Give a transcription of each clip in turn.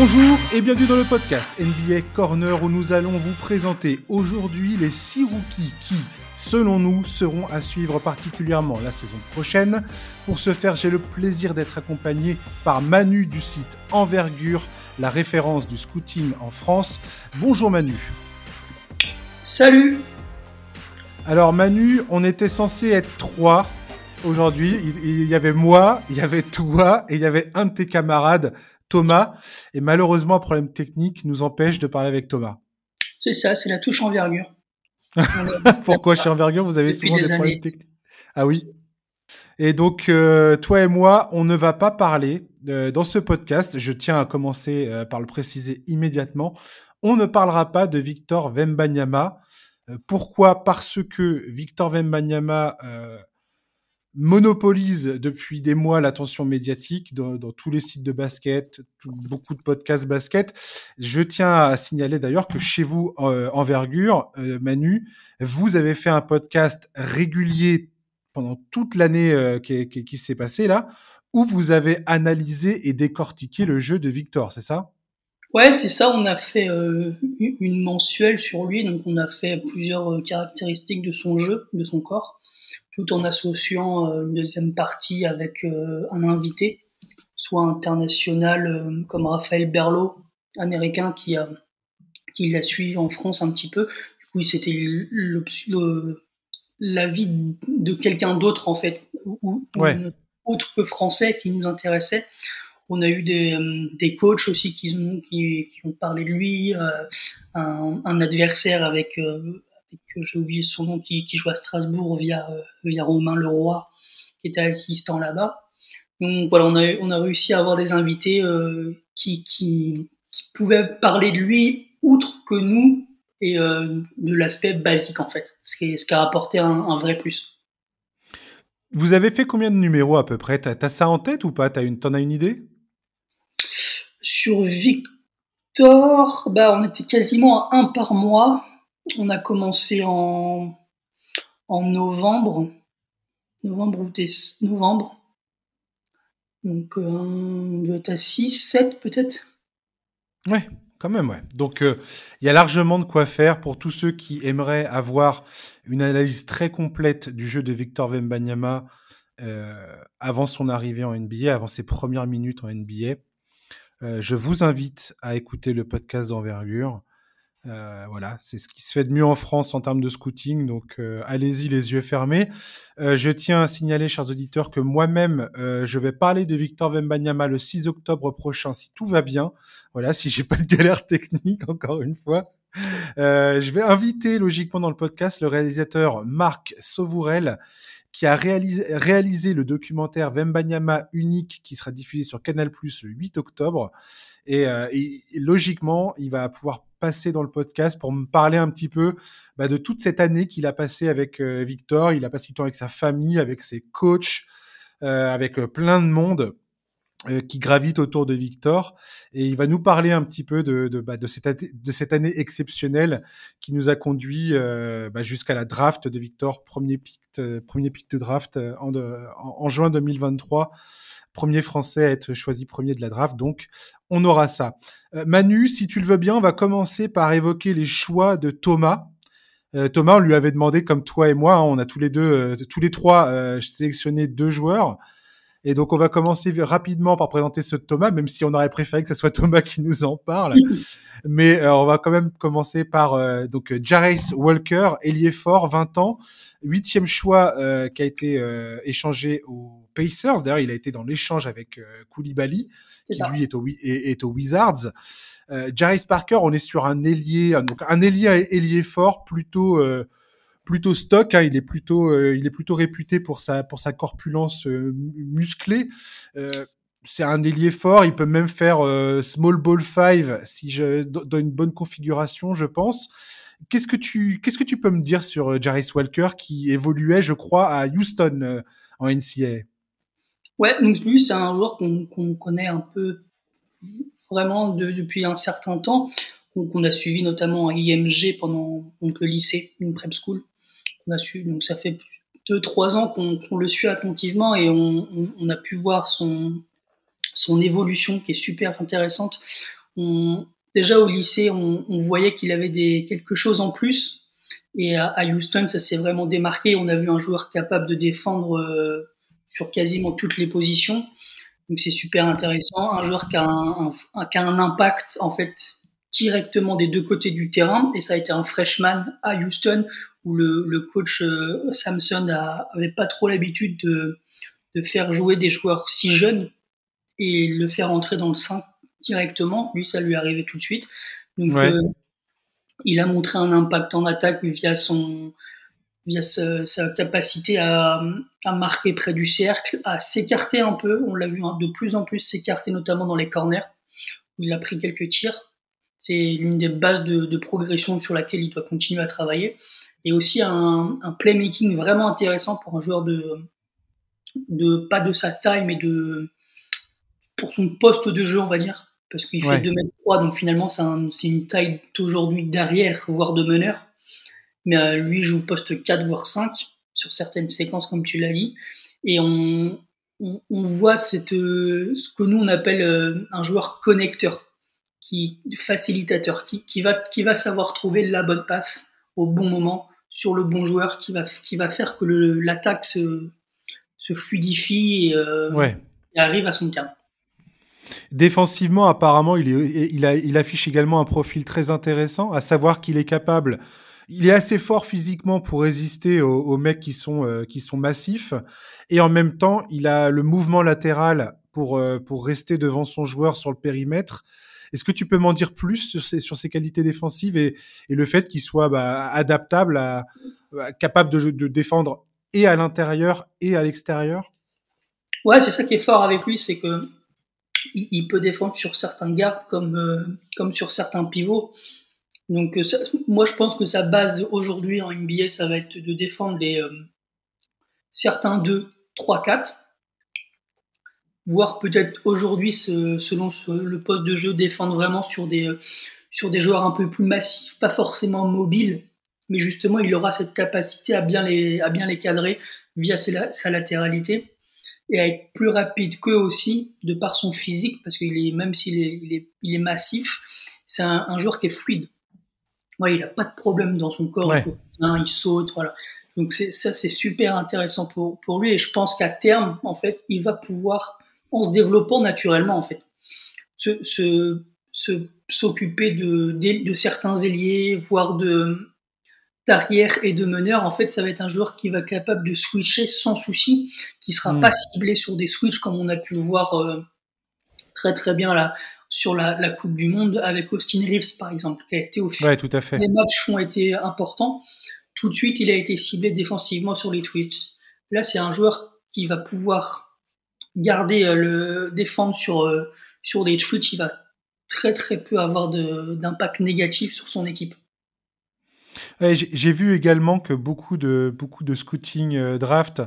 Bonjour et bienvenue dans le podcast NBA Corner où nous allons vous présenter aujourd'hui les 6 rookies qui, selon nous, seront à suivre particulièrement la saison prochaine. Pour ce faire, j'ai le plaisir d'être accompagné par Manu du site Envergure, la référence du scouting en France. Bonjour Manu. Salut Alors Manu, on était censé être trois aujourd'hui. Il, y avait moi, il y avait toi et il y avait un de tes camarades, Thomas. Et malheureusement, un problème technique nous empêche de parler avec Thomas. C'est ça, c'est la touche envergure. Pourquoi chez envergure, vous avez souvent des, problèmes techniques Ah oui et donc, euh, toi et moi, on ne va pas parler euh, dans ce podcast. Je tiens à commencer euh, par le préciser immédiatement. On ne parlera pas de Victor Vembanyama. pourquoi? Parce que Victor Vembanyama monopolise depuis des mois l'attention médiatique dans, tous les sites de basket, beaucoup de podcasts basket. Je tiens à signaler d'ailleurs que chez vous, euh, Envergure, euh, Manu, vous avez fait un podcast régulier pendant toute l'année euh, qui, s'est passée là, où vous avez analysé et décortiqué le jeu de Victor, c'est ça? Ouais, c'est ça. On a fait une mensuelle sur lui, donc on a fait plusieurs caractéristiques de son jeu, de son corps tout en associant euh, une deuxième partie avec euh, un invité, soit international euh, comme Raphaël Berlot, américain qui a qui l'a suivi en France un petit peu. Du coup, c'était l'avis de quelqu'un d'autre en fait, ou, autre que français qui nous intéressait. On a eu des, des coachs aussi qui ont, qui, qui, ont parlé de lui, un, un, adversaire avec que j'ai oublié son nom, qui, qui, joue à Strasbourg via, euh, via Romain Leroy, qui était assistant là-bas. Donc voilà, on a, on a réussi à avoir des invités euh, qui, qui, qui, pouvaient parler de lui outre que nous et euh, de l'aspect basique en fait, ce qui, ce qui a apporté un, un, vrai plus. Vous avez fait combien de numéros à peu près? T'as as ça en tête ou pas? T'en une, as une idée? Sur Victor, bah, on était quasiment à un par mois. On a commencé en, novembre, novembre ou novembre. Donc, euh, on doit être à 6, 7 peut-être. Ouais, quand même, ouais. Donc, euh, il y a largement de quoi faire pour tous ceux qui aimeraient avoir une analyse très complète du jeu de Victor Wembanyama euh, avant son arrivée en NBA, avant ses premières minutes en NBA. je vous invite à écouter le podcast d'envergure. Euh, voilà, c'est ce qui se fait de mieux en France en termes de scouting, donc euh, allez-y les yeux fermés. Euh, je tiens à signaler, chers auditeurs, que moi-même, je vais parler de Victor Wembanyama le 6 octobre prochain, si tout va bien. Voilà, si j'ai pas de galère technique, encore une fois. je vais inviter logiquement dans le podcast le réalisateur Marc Sauvourel, qui a réalisé, réalisé le documentaire Vembanyama unique qui sera diffusé sur Canal Plus le 8 octobre. Et, et, logiquement, il va pouvoir passer dans le podcast pour me parler un petit peu bah, de toute cette année qu'il a passé avec euh, Victor. Il a passé du temps avec sa famille, avec ses coachs, euh, avec euh, plein de monde qui gravite autour de Victor. Et il va nous parler un petit peu de, de, bah, de, cette, de cette année exceptionnelle qui nous a conduit bah, jusqu'à la draft de Victor, premier pic, premier pic de draft en, en juin 2023 premier Français à être choisi premier de la draft. Donc, on aura ça. Euh, Manu, si tu le veux bien, on va commencer par évoquer les choix de Thomas. Euh, Thomas, on lui avait demandé, comme toi et moi, hein, on a tous les deux, euh, tous les trois sélectionné deux joueurs. Et donc, on va commencer rapidement par présenter ceux de Thomas, même si on aurait préféré que ce soit Thomas qui nous en parle. Mais on va quand même commencer par donc Jarace Walker, ailier fort, 20 ans, huitième choix qui a été échangé au Pacers. D'ailleurs, il a été dans l'échange avec euh, Koulibaly, qui lui est au, est, au Wizards. Euh, Parker, on est sur un ailier, donc un ailier ailier fort, plutôt euh, plutôt stock. Hein, il est plutôt euh, il est plutôt réputé pour sa pour sa corpulence musclée. c'est un ailier fort. Il peut même faire small ball five si je dans une bonne configuration, je pense. Qu'est-ce que tu qu'est-ce que tu peux me dire sur Jarvis Walker qui évoluait, je crois, à Houston en NCAA? Ouais, donc lui, c'est un joueur qu'on connaît un peu vraiment depuis un certain temps, qu'on a suivi notamment à IMG pendant donc, le lycée, une prep school. On a su, donc ça fait deux, trois ans qu'on le suit attentivement et on, a pu voir son, son évolution qui est super intéressante. déjà au lycée, on, voyait qu'il avait quelque chose en plus. Et à, Houston, ça s'est vraiment démarqué. On a vu un joueur capable de défendre euh, sur quasiment toutes les positions. Donc c'est super intéressant. Un joueur qui a un, qui a un impact en fait directement des deux côtés du terrain. Et ça a été un freshman à Houston où le, le coach euh, Samson a, avait pas trop l'habitude de, de faire jouer des joueurs si jeunes et le faire entrer dans le 5 directement. Lui, ça lui arrivait tout de suite. Donc, euh, il a montré un impact en attaque via son via sa, capacité à, à, marquer près du cercle, à s'écarter un peu. On l'a vu hein, de plus en plus s'écarter, notamment dans les corners, où il a pris quelques tirs. C'est l'une des bases de, de, progression sur laquelle il doit continuer à travailler. Et aussi un, un playmaking vraiment intéressant pour un joueur de, de pas de sa taille, mais de pour son poste de jeu, on va dire, parce qu'il fait 2 mètres 3, donc finalement c'est une taille d'aujourd'hui derrière, voire de meneur. Mais euh, lui joue poste 4, voire 5 sur certaines séquences, comme tu l'as dit. Et on, on, voit cette, euh, ce que nous on appelle euh, un joueur connecteur, qui facilitateur, qui, qui, va, qui va savoir trouver la bonne passe au bon moment sur le bon joueur, qui va, qui va faire que l'attaque se, se fluidifie et, et arrive à son terme. Défensivement, apparemment, il, est, il, a, il, affiche également un profil très intéressant, à savoir qu'il est capable. Il est assez fort physiquement pour résister aux, mecs qui sont, euh, qui sont massifs, et en même temps, il a le mouvement latéral pour, euh, pour rester devant son joueur sur le périmètre. Est-ce que tu peux m'en dire plus sur ses, sur qualités défensives et, le fait qu'il soit bah, adaptable, capable de, défendre et à l'intérieur et à l'extérieur? Ouais, c'est ça qui est fort avec lui, c'est que il, peut défendre sur certains gardes comme, euh, comme sur certains pivots. Donc euh, moi je pense que sa base aujourd'hui en NBA ça va être de défendre euh, certains 2, 3, 4. Voire peut-être aujourd'hui selon le poste de jeu défendre vraiment sur des, sur des joueurs un peu plus massifs, pas forcément mobiles, mais justement il aura cette capacité à bien les, à bien les cadrer via sa latéralité et à être plus rapide qu'eux aussi, de par son physique, parce qu'il est, même s'il est, il est, il est massif, c'est un, joueur qui est fluide. Ouais, il n'a pas de problème dans son corps, il saute, voilà. Donc ça, c'est super intéressant pour, pour lui, et je pense qu'à terme, en fait, il va pouvoir, en se développant naturellement, en fait, se, se, s'occuper de, de, de certains ailiers, voire de, d'arrière et de meneur, en fait, ça va être un joueur qui va être capable de switcher sans souci, qui sera hmm. pas ciblé sur des switches comme on a pu le voir euh, très très bien là sur la, Coupe du Monde avec Austin Reeves par exemple, qui a été au fil. tout à fait. Les matchs ont été importants. Tout de suite, il a été ciblé défensivement sur les switches. Là, c'est un joueur qui va pouvoir garder euh, le défendre sur euh, sur des switches. Il va très très peu avoir d'impact négatif sur son équipe. J'ai vu également que beaucoup de, beaucoup de scouting euh, draft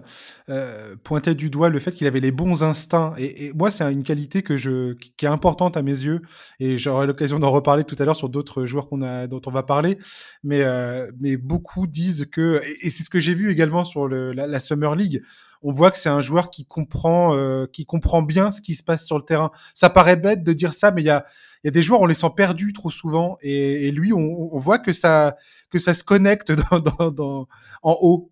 euh, pointaient du doigt le fait qu'il avait les bons instincts. Et, moi, c'est une qualité que je, qui est importante à mes yeux. Et j'aurai l'occasion d'en reparler tout à l'heure sur d'autres joueurs qu'on a, dont on va parler. Mais, euh, mais beaucoup disent que, et, c'est ce que j'ai vu également sur le, la, la, Summer League, on voit que c'est un joueur qui comprend, euh, qui comprend bien ce qui se passe sur le terrain. Ça paraît bête de dire ça, mais il y a, il y a des joueurs, on les sent perdus trop souvent, et, et lui, on, on, voit que ça, que ça se connecte dans, dans, dans en haut.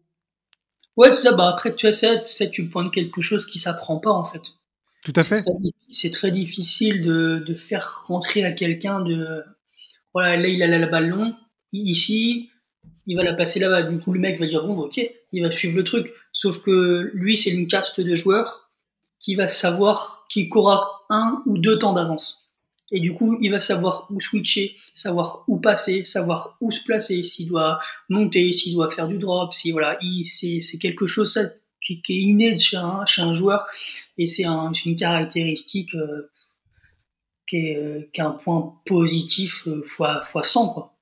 Ouais, c'est ça. Bah après, tu sais, tu, tu pointes quelque chose qui s'apprend pas en fait. Tout à fait. C'est très, difficile de, de faire rentrer à quelqu'un de. Voilà, là, il a la balle long. Ici, il va la passer là-bas. Du coup, le mec va dire bon, ok, il va suivre le truc. Sauf que lui, c'est une caste de joueurs qui va savoir qu'il courra un ou deux temps d'avance. Et du coup, il va savoir où switcher, savoir où passer, savoir où se placer, s'il doit monter, s'il doit faire du drop, si voilà, c'est quelque chose qui, est inné chez un, chez un joueur et c'est un, une caractéristique euh, qui, est, euh, un point positif euh, fois, fois 100 quoi.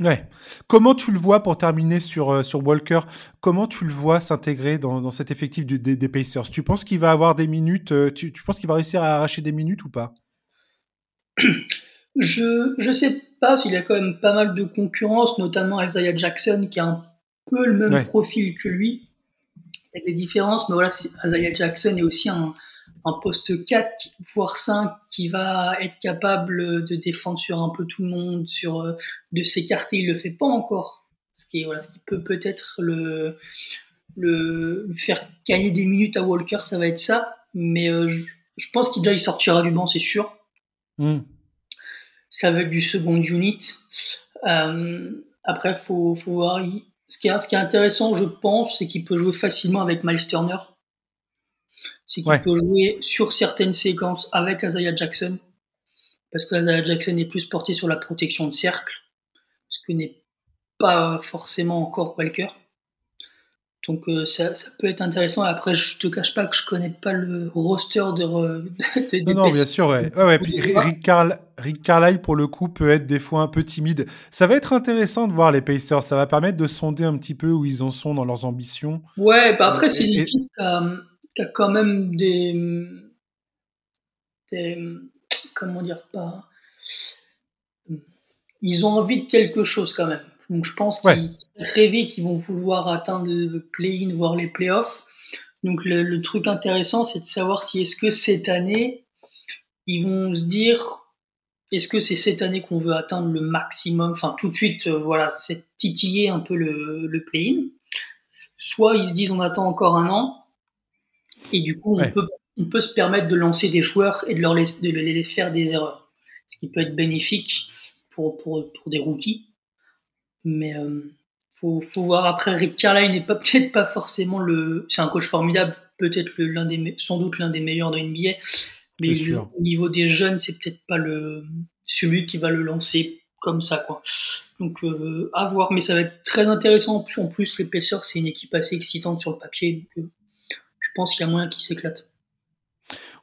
Ouais. Comment tu le vois pour terminer sur, euh, sur Walker Comment tu le vois s'intégrer dans, dans, cet effectif des, Pacers? Tu penses qu'il va avoir des minutes tu penses qu'il va réussir à arracher des minutes ou pas? Je je sais pas s'il y a quand même pas mal de concurrence, notamment Isaiah Jackson qui a un peu le même profil que lui. Il y a des différences, mais voilà, Isaiah Jackson est aussi un, un poste 4 voire 5 qui va être capable de défendre sur un peu tout le monde, sur de s'écarter, il le fait pas encore. Ce qui, est, voilà, ce qui peut peut-être le, le, faire gagner des minutes à Walker, ça va être ça. Mais je, pense qu'il il sortira du banc, c'est sûr. Hmm. Ça va être du second unit. Euh, après, faut, faut voir. Ce qui, est, ce qui est intéressant, je pense, c'est qu'il peut jouer facilement avec Miles Turner. C'est qu'il peut jouer sur certaines séquences avec Isaiah Jackson. Parce que Isaiah Jackson est plus porté sur la protection de cercle. Ce que n'est pas forcément encore Walker. Donc euh, ça, ça, peut être intéressant. Après, je te cache pas que je connais pas le roster de. de, non, non, bien sûr, ouais. ouais, ouais puis Rick, Carl, Rick, Carlisle, pour le coup, peut être des fois un peu timide. Ça va être intéressant de voir les Pacers. Ça va permettre de sonder un petit peu où ils en sont dans leurs ambitions. Ouais, bah après, c'est une équipe qui a, quand même des, des. Comment dire pas. Ils ont envie de quelque chose quand même. Donc je pense qu'ils très vite ils vont vouloir atteindre le play-in, voire les playoffs. Donc le, truc intéressant, c'est de savoir si est-ce que cette année, ils vont se dire, est-ce que c'est cette année qu'on veut atteindre le maximum, enfin tout de suite, euh, voilà, c'est titiller un peu le, le play-in. Soit ils se disent, on attend encore un an, et du coup, on, peut, on peut se permettre de lancer des joueurs et de leur laisser, de les faire des erreurs, ce qui peut être bénéfique pour, pour, pour des rookies. Mais euh, faut, faut voir après. Rick Carlisle n'est pas peut-être pas forcément le. C'est un coach formidable, peut-être l'un des, sans doute l'un des meilleurs de NBA. Mais au niveau des jeunes, c'est peut-être pas le celui qui va le lancer comme ça, quoi. Donc euh, à voir, mais ça va être très intéressant. En plus, les Pacers, c'est une équipe assez excitante sur le papier. Donc, euh, je pense qu'il y a moyen qu'ils s'éclatent.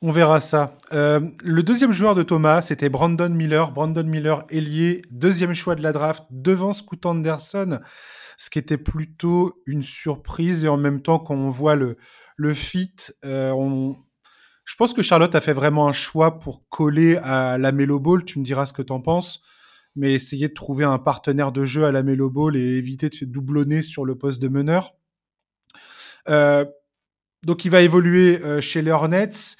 On verra ça. Euh, le deuxième joueur de Thomas, c'était Brandon Miller. Brandon Miller, ailier, deuxième choix de la draft, devant Scoot Anderson, ce qui était plutôt une surprise. Et en même temps, quand on voit le, le fit, euh, je pense que Charlotte a fait vraiment un choix pour coller à la Melo Ball. Tu me diras ce que tu en penses. Mais essayer de trouver un partenaire de jeu à la Melo Ball et éviter de se doublonner sur le poste de meneur. Euh, donc il va évoluer chez les Hornets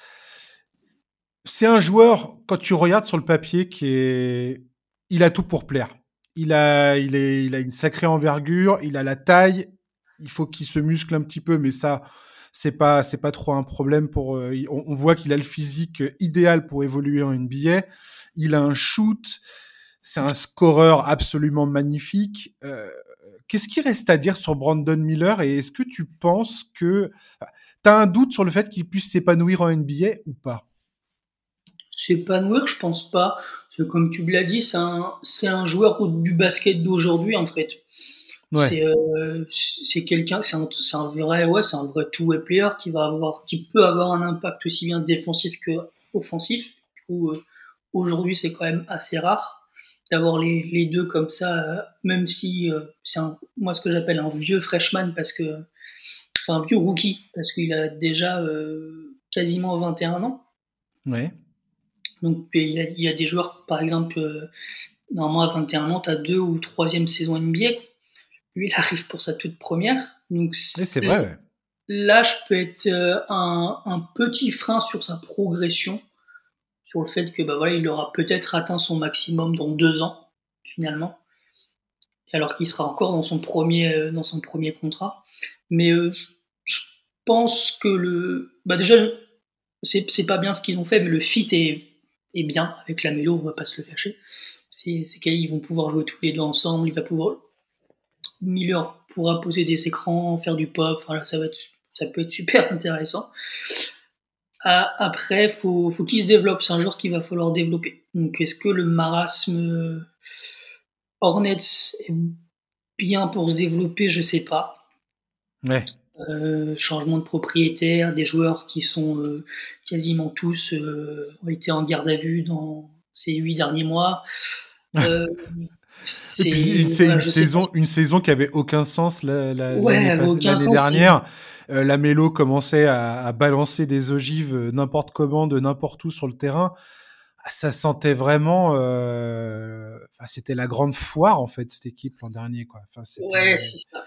c'est un joueur, quand tu regardes sur le papier, qui est, il a tout pour plaire. Il a, il est, il a une sacrée envergure, il a la taille, il faut qu'il se muscle un petit peu, mais ça, c'est pas, c'est pas trop un problème pour, euh, on, voit qu'il a le physique idéal pour évoluer en NBA. Il a un shoot, c'est un scoreur absolument magnifique. Euh, qu'est-ce qui reste à dire sur Brandon Miller et est-ce que tu penses que, tu as un doute sur le fait qu'il puisse s'épanouir en NBA ou pas? S'épanouir, je pense pas. Parce comme tu l'as dit, c'est un, c'est un joueur du basket d'aujourd'hui, en fait. C'est, euh, c'est quelqu'un, c'est un, c'est un vrai, ouais, c'est un vrai two-way player qui va avoir, qui peut avoir un impact aussi bien défensif que offensif. Euh, aujourd'hui, c'est quand même assez rare d'avoir les, les deux comme ça, euh, même si c'est un, moi ce que j'appelle un vieux freshman parce que, enfin un vieux rookie parce qu'il a déjà quasiment 21 ans. Ouais. Donc il y, a, des joueurs, par exemple, euh, normalement à 21 ans, tu as deux ou troisième saison NBA. Lui, il arrive pour sa toute première. Donc c'est vrai. L'âge peut être euh, un, petit frein sur sa progression, sur le fait que bah voilà, il aura peut-être atteint son maximum dans deux ans finalement, alors qu'il sera encore dans son premier euh, dans son premier contrat. Mais je pense que le bah déjà c'est pas bien ce qu'ils ont fait, mais le fit est et bien avec la mélo, on va pas se le cacher. C'est qu'ils vont pouvoir jouer tous les deux ensemble, il va pouvoir Miller pourra poser des écrans, faire du pop, ça va ça peut être super intéressant. Ah, après, faut, faut qu'il se développe, c'est un joueur qu'il va falloir développer. Donc est-ce que le marasme Hornets est bien pour se développer, je sais pas. Euh, changement de propriétaire, des joueurs qui sont euh, quasiment tous euh, ont été en garde à vue dans ces huit derniers mois. c'est une, saison, une saison qui avait aucun sens l'année dernière. la Mélo commençait à, balancer des ogives n'importe comment, de n'importe où sur le terrain. Ça sentait vraiment, c'était la grande foire en fait cette équipe l'an dernier quoi. Enfin, ouais, c'est ça.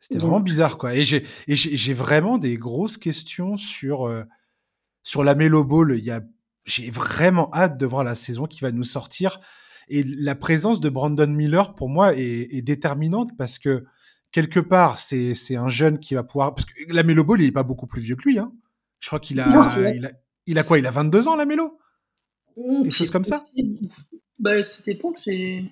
C'était vraiment bizarre, quoi. Et j'ai, j'ai, vraiment des grosses questions sur. Euh, sur la Melo Ball, il y a, j'ai vraiment hâte de voir la saison qui va nous sortir. Et la présence de Brandon Miller, pour moi, est, déterminante parce que quelque part, c'est, c'est un jeune qui va pouvoir. Parce que la Melo Ball, il est pas beaucoup plus vieux que lui. Hein. Je crois qu'il a, il a, il a quoi? Il a 22 ans, la Melo? Quelque chose comme ça? Bah, c'était pas, c'est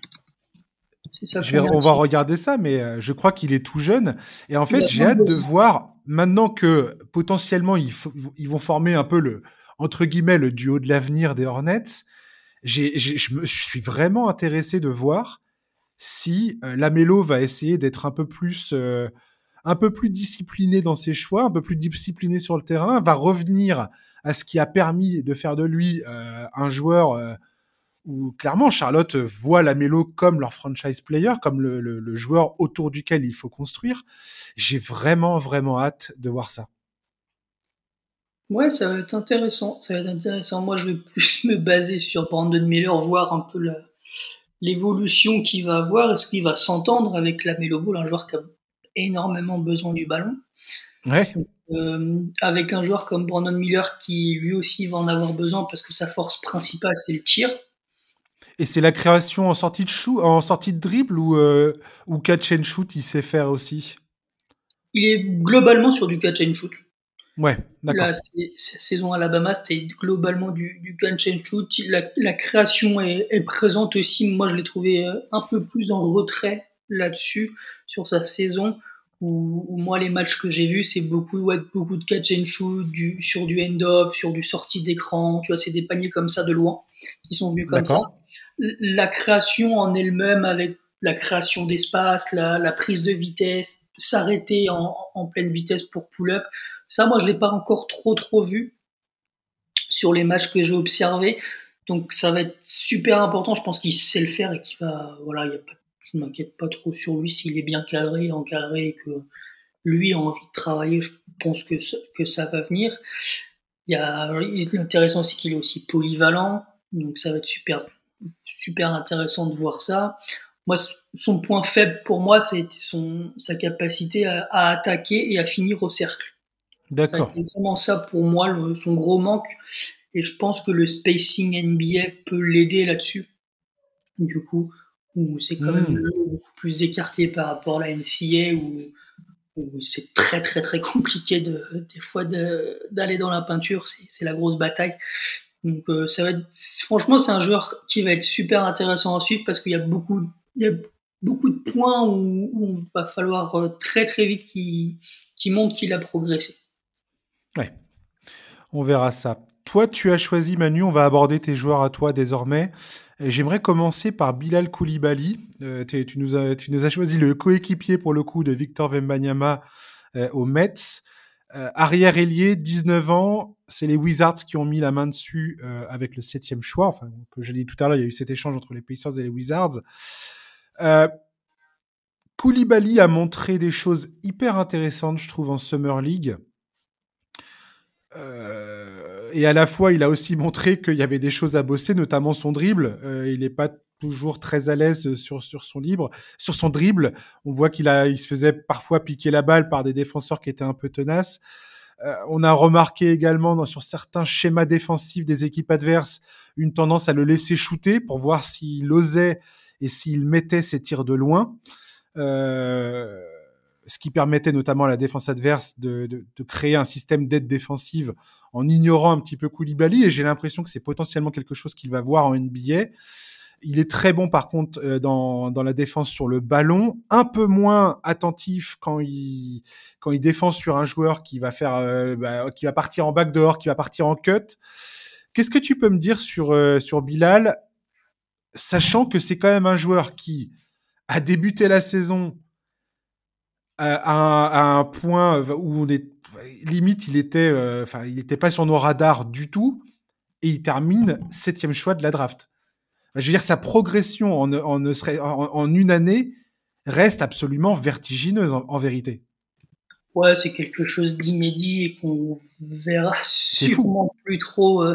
on va regarder ça, mais euh, je crois qu'il est tout jeune. Et en fait, j'ai hâte de voir, maintenant que potentiellement ils, vont former un peu le, entre guillemets, le duo de l'avenir des Hornets, je, me, suis vraiment intéressé de voir si euh, Lamelo va essayer d'être un peu plus... Euh, un peu plus discipliné dans ses choix, un peu plus discipliné sur le terrain, va revenir à ce qui a permis de faire de lui un joueur où clairement Charlotte voit la Mélo comme leur franchise player, comme le, joueur autour duquel il faut construire. J'ai vraiment, vraiment hâte de voir ça. Ouais, ça va être intéressant. Ça va être intéressant. Moi, je vais plus me baser sur Brandon Miller, voir un peu l'évolution qu'il va avoir. Est-ce qu'il va s'entendre avec la Ball, un joueur qui a énormément besoin du ballon. Ouais. Euh, avec un joueur comme Brandon Miller qui lui aussi va en avoir besoin parce que sa force principale c'est le tir. Et c'est la création en sortie de shoot, en sortie de dribble ou, euh, ou catch and shoot, il sait faire aussi? Il est globalement sur du catch and shoot. Ouais, d'accord. La saison Alabama, c'était globalement du, du, catch and shoot. La, création est, présente aussi. Moi, je l'ai trouvé euh, un peu plus en retrait là-dessus, sur sa saison. Où, moi, les matchs que j'ai vus, c'est beaucoup, ouais, beaucoup de catch and shoot, du, sur du end-up, sur du sortie d'écran. Tu vois, c'est des paniers comme ça de loin qui sont vus comme ça la création en elle-même avec la création d'espace, la, prise de vitesse, s'arrêter en, pleine vitesse pour pull-up, ça moi je l'ai pas encore trop trop vu sur les matchs que j'ai observés. Donc ça va être super important. Je pense qu'il sait le faire et qu'il va voilà, y a pas, je m'inquiète pas trop sur lui s'il est bien cadré, encadré et que lui a envie de travailler. Je pense que ça, que ça va venir. Il y a l'intéressant c'est qu'il est aussi polyvalent, donc ça va être super super intéressant de voir ça. Moi, son point faible pour moi, c'est son sa capacité à, attaquer et à finir au cercle. D'accord. C'est vraiment ça pour moi, son gros manque. Et je pense que le spacing NBA peut l'aider là-dessus. Du coup, où c'est quand même hmm. beaucoup plus écarté par rapport à la NCA, où, où c'est très très très compliqué de, des fois d'aller dans la peinture, c'est la grosse bataille. Donc euh, ça va être, franchement, c'est un joueur qui va être super intéressant à suivre parce qu'il y a beaucoup, il y a beaucoup de points où, où on va falloir euh, très très vite qu'il montre qu'il a progressé. Ouais, on verra ça. Toi, tu as choisi Manu, on va aborder tes joueurs à toi désormais. J'aimerais commencer par Bilal Koulibaly. Euh, tu, nous as, choisi le coéquipier pour le coup de Victor Wembanyama au Mets. Euh, arrière ailier, 19 ans, c'est les Wizards qui ont mis la main dessus euh, avec le septième choix. Enfin, comme je l'ai dit tout à l'heure, il y a eu cet échange entre les Pacers et les Wizards. Euh, Koulibaly a montré des choses hyper intéressantes, je trouve, en Summer League. Euh, et à la fois, il a aussi montré qu'il y avait des choses à bosser, notamment son dribble. il n'est pas toujours très à l'aise sur, sur son libre, sur son dribble. On voit qu'il a, il se faisait parfois piquer la balle par des défenseurs qui étaient un peu tenaces. Euh, on a remarqué également dans, sur certains schémas défensifs des équipes adverses une tendance à le laisser shooter pour voir s'il osait et s'il mettait ses tirs de loin. Euh, ce qui permettait notamment à la défense adverse de, de, de créer un système d'aide défensive en ignorant un petit peu Koulibaly. Et j'ai l'impression que c'est potentiellement quelque chose qu'il va voir en NBA. Il est très bon par contre euh, dans, dans la défense sur le ballon, un peu moins attentif quand il quand il défend sur un joueur qui va faire euh, bah, qui va partir en backdoor, qui va partir en cut. Qu'est-ce que tu peux me dire sur euh, sur Bilal, sachant que c'est quand même un joueur qui a débuté la saison à, un, point où on est limite il était enfin il n'était pas sur nos radars du tout et il termine septième choix de la draft. Je veux dire, sa progression en, en, en une année reste absolument vertigineuse en, vérité. Ouais, c'est quelque chose d'inédit et qu'on verra sûrement plus trop euh,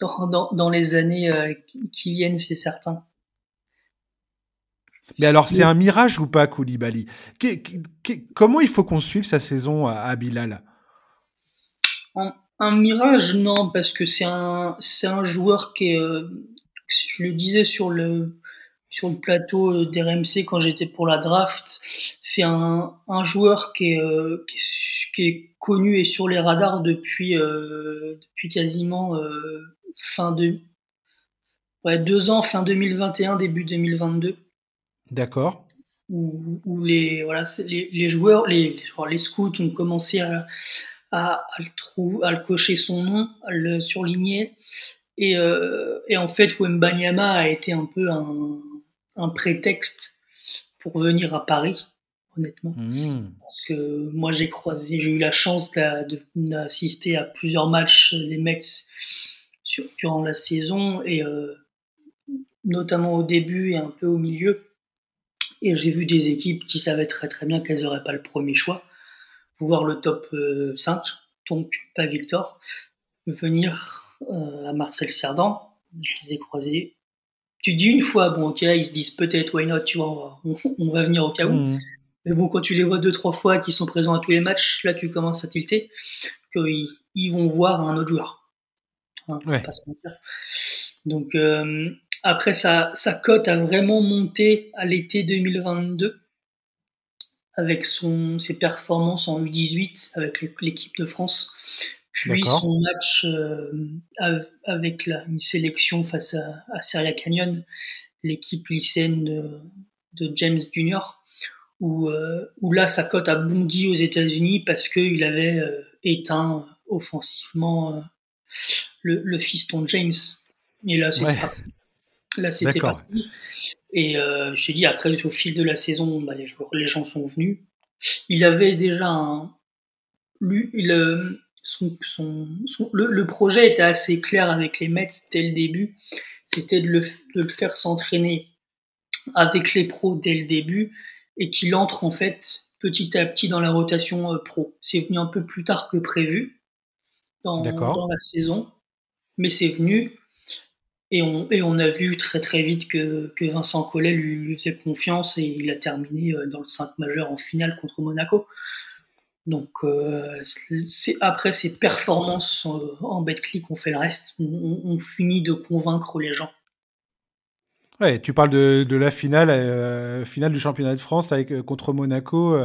dans, dans, les années euh, qui, viennent, c'est certain. Mais alors, c'est un mirage ou pas, Koulibaly? Comment il faut qu'on suive sa saison à, Bilal? Un mirage, non, parce que c'est un, c'est un joueur qui est, euh, je le disais sur le, sur le plateau euh, d'RMC quand j'étais pour la draft, c'est un, un joueur qui est, euh, qui est, connu et sur les radars depuis, depuis quasiment fin de, ouais, deux ans, fin 2021, début 2022. D'accord. Où, où, les, voilà, les, les joueurs, les, les scouts ont commencé à, à, le trou, à le cocher son nom, à le surligner. Et, euh, et en fait, Wembanyama a été un peu un, un prétexte pour venir à Paris, honnêtement. Mmh. Parce que moi, j'ai croisé, j'ai eu la chance d'assister à plusieurs matchs des Mets sur, durant la saison, et euh, notamment au début et un peu au milieu. Et j'ai vu des équipes qui savaient très très bien qu'elles n'auraient pas le premier choix voir le top 5, euh, donc pas Victor, venir euh, à Marcel Cerdan. Je les ai croisés. Tu dis une fois, bon, ok, ils se disent peut-être, why not, tu vois, on va, venir au cas où. Mmh. Mais bon, quand tu les vois deux, trois fois, qu'ils sont présents à tous les matchs, là, tu commences à tilter, qu'ils ils vont voir un autre joueur. Hein, Donc, euh, après, sa, sa cote a vraiment monté à l'été 2022 avec son, ses performances en U18 avec l'équipe de France, puis son match euh, avec la, une sélection face à, à Seria Canyon, l'équipe lycéenne de, de, James Junior, où, euh, où là sa cote a bondi aux États-Unis parce qu'il avait euh, éteint offensivement le, le fiston James. Et là, c'est Là, c'était parti. Et euh, je t'ai dit, après, au fil de la saison, bah, les, joueurs, les gens sont venus. Il avait déjà un, lui, il, euh, son, son, le, le, projet était assez clair avec les Mets dès le début. C'était de le, de le faire s'entraîner avec les pros dès le début et qu'il entre en fait petit à petit dans la rotation euh, pro. C'est venu un peu plus tard que prévu dans, dans la saison, mais c'est venu. Et on, a vu très très vite que, Vincent Collet lui, faisait confiance et il a terminé euh, dans le 5 majeur en finale contre Monaco. Donc euh, c'est après ces performances en clic on fait le reste. On, finit de convaincre les gens. Ouais, tu parles de, la finale, euh, finale du championnat de France contre Monaco,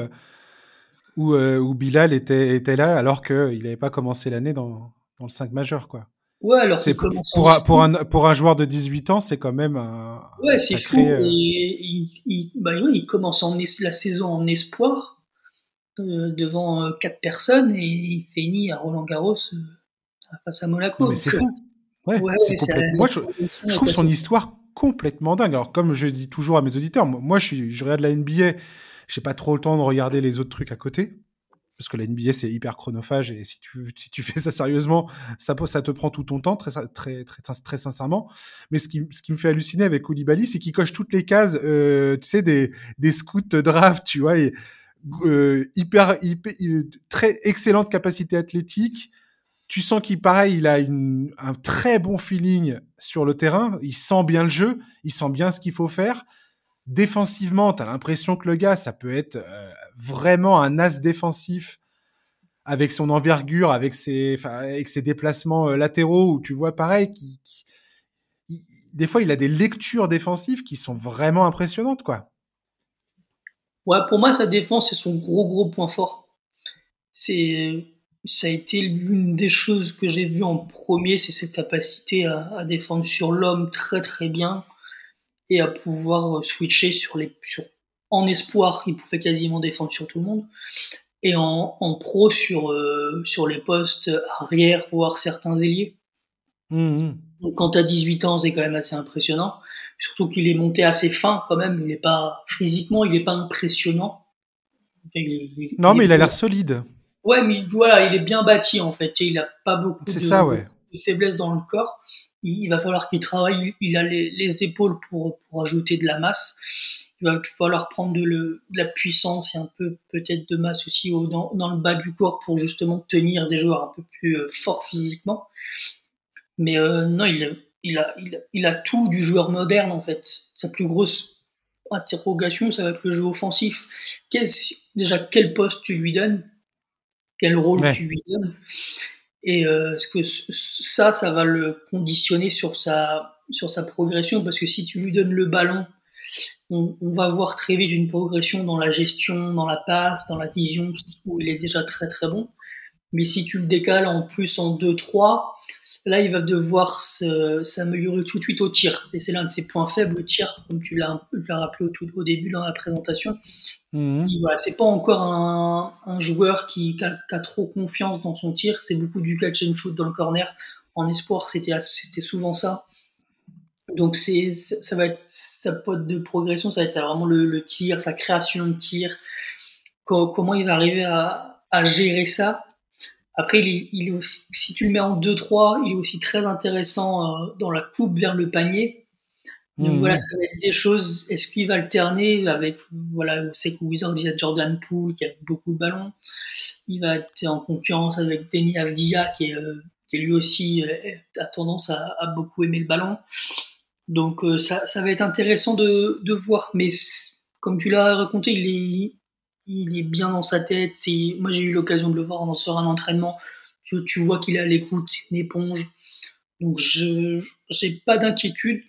où, Bilal était, là alors qu'il n'avait pas commencé l'année dans, dans, le 5 majeur. Quoi. Ouais, alors c'est pour, pour, un, pour, un, pour un joueur de 18 ans, c'est quand même un. Ouais, c'est fou. Euh, il, il, bah oui, il commence en la saison en espoir euh, devant euh, quatre personnes et il finit à Roland Garros face à Monaco. mais c'est fou. Ouais, complètement... Moi, je, je trouve son histoire complètement dingue. Alors, comme je dis toujours à mes auditeurs, moi, je, suis, je regarde la NBA, j'ai pas trop le temps de regarder les autres trucs à côté parce que la NBA c'est hyper chronophage et si tu, si tu fais ça sérieusement, ça, ça te prend tout ton temps, très, très, très, très sincèrement. Mais ce qui, ce qui me fait halluciner avec Koulibaly, c'est qu'il coche toutes les cases, euh, tu sais, des, des scouts draft, tu vois, et, euh, hyper, hyper, très excellente capacité athlétique. Tu sens qu'il, pareil, il a une, un très bon feeling sur le terrain. Il sent bien le jeu, il sent bien ce qu'il faut faire défensivement, tu as l'impression que le gars, ça peut être euh, vraiment un as défensif avec son envergure, avec ses, déplacements euh, latéraux, où tu vois pareil, des fois, il a des lectures défensives qui sont vraiment impressionnantes, quoi. Ouais, pour moi, sa défense, c'est son gros, gros point fort. C'est, ça a été l'une des choses que j'ai vues en premier, c'est cette capacité à, à défendre sur l'homme très, très bien et à pouvoir euh, switcher sur les sur en espoir, il pouvait quasiment défendre sur tout le monde et en, en pro sur euh, sur les postes arrière voire certains ailiers. Mmh, Donc quand tu as 18 ans, c'est quand même assez impressionnant, surtout qu'il est monté assez fin quand même, il n'est pas physiquement, il est pas impressionnant. non, mais il a l'air solide. Ouais, mais voilà, il est bien bâti en fait, il a pas beaucoup de, ça, ouais. de faiblesse dans le corps il, va falloir qu'il travaille, il a les, épaules pour, pour ajouter de la masse. Il va falloir prendre de, le, de la puissance et un peu peut-être de masse aussi au, dans, dans, le bas du corps pour justement tenir des joueurs un peu plus euh, forts physiquement. Mais euh, non, il, il, a, il, a, il a tout du joueur moderne en fait. Sa plus grosse interrogation, ça va être le jeu offensif. déjà, quel poste tu lui donnes? Quel rôle tu lui donnes? Et euh, que ça, ça va le conditionner sur sa, sur sa progression, parce que si tu lui donnes le ballon, on, on, va voir très vite une progression dans la gestion, dans la passe, dans la vision, où il est déjà très très bon. Mais si tu le décales en plus en 2-3, là, il va devoir s'améliorer tout de suite au tir. Et c'est l'un de ses points faibles, le tir, comme tu l'as rappelé au, tout, au début dans la présentation. Mmh. Voilà, c'est pas encore un, un joueur qui, qui, a, qui, a, trop confiance dans son tir. C'est beaucoup du catch and shoot dans le corner. En espoir, c'était souvent ça. Donc c'est ça va être sa pote de progression, ça va être ça, vraiment le, le, tir, sa création de tir, comment il va arriver à, à gérer ça après, il est, il est aussi, si tu le mets en 2-3, il est aussi très intéressant euh, dans la coupe vers le panier. Donc mmh. voilà, ça va être des choses. Est-ce qu'il va alterner avec, voilà, on sait que Wizard, il y a Jordan Poole qui a beaucoup de ballons. Il va être en concurrence avec Denis Avdia qui est, euh, qui lui aussi euh, a tendance à, à, beaucoup aimer le ballon. Donc ça, ça va être intéressant de, de voir. Mais comme tu l'as raconté, il est, il est bien dans sa tête. Moi, j'ai eu l'occasion de le voir sur un entraînement. Tu, tu vois qu'il est à l'écoute, une éponge. Donc, je n'ai pas d'inquiétude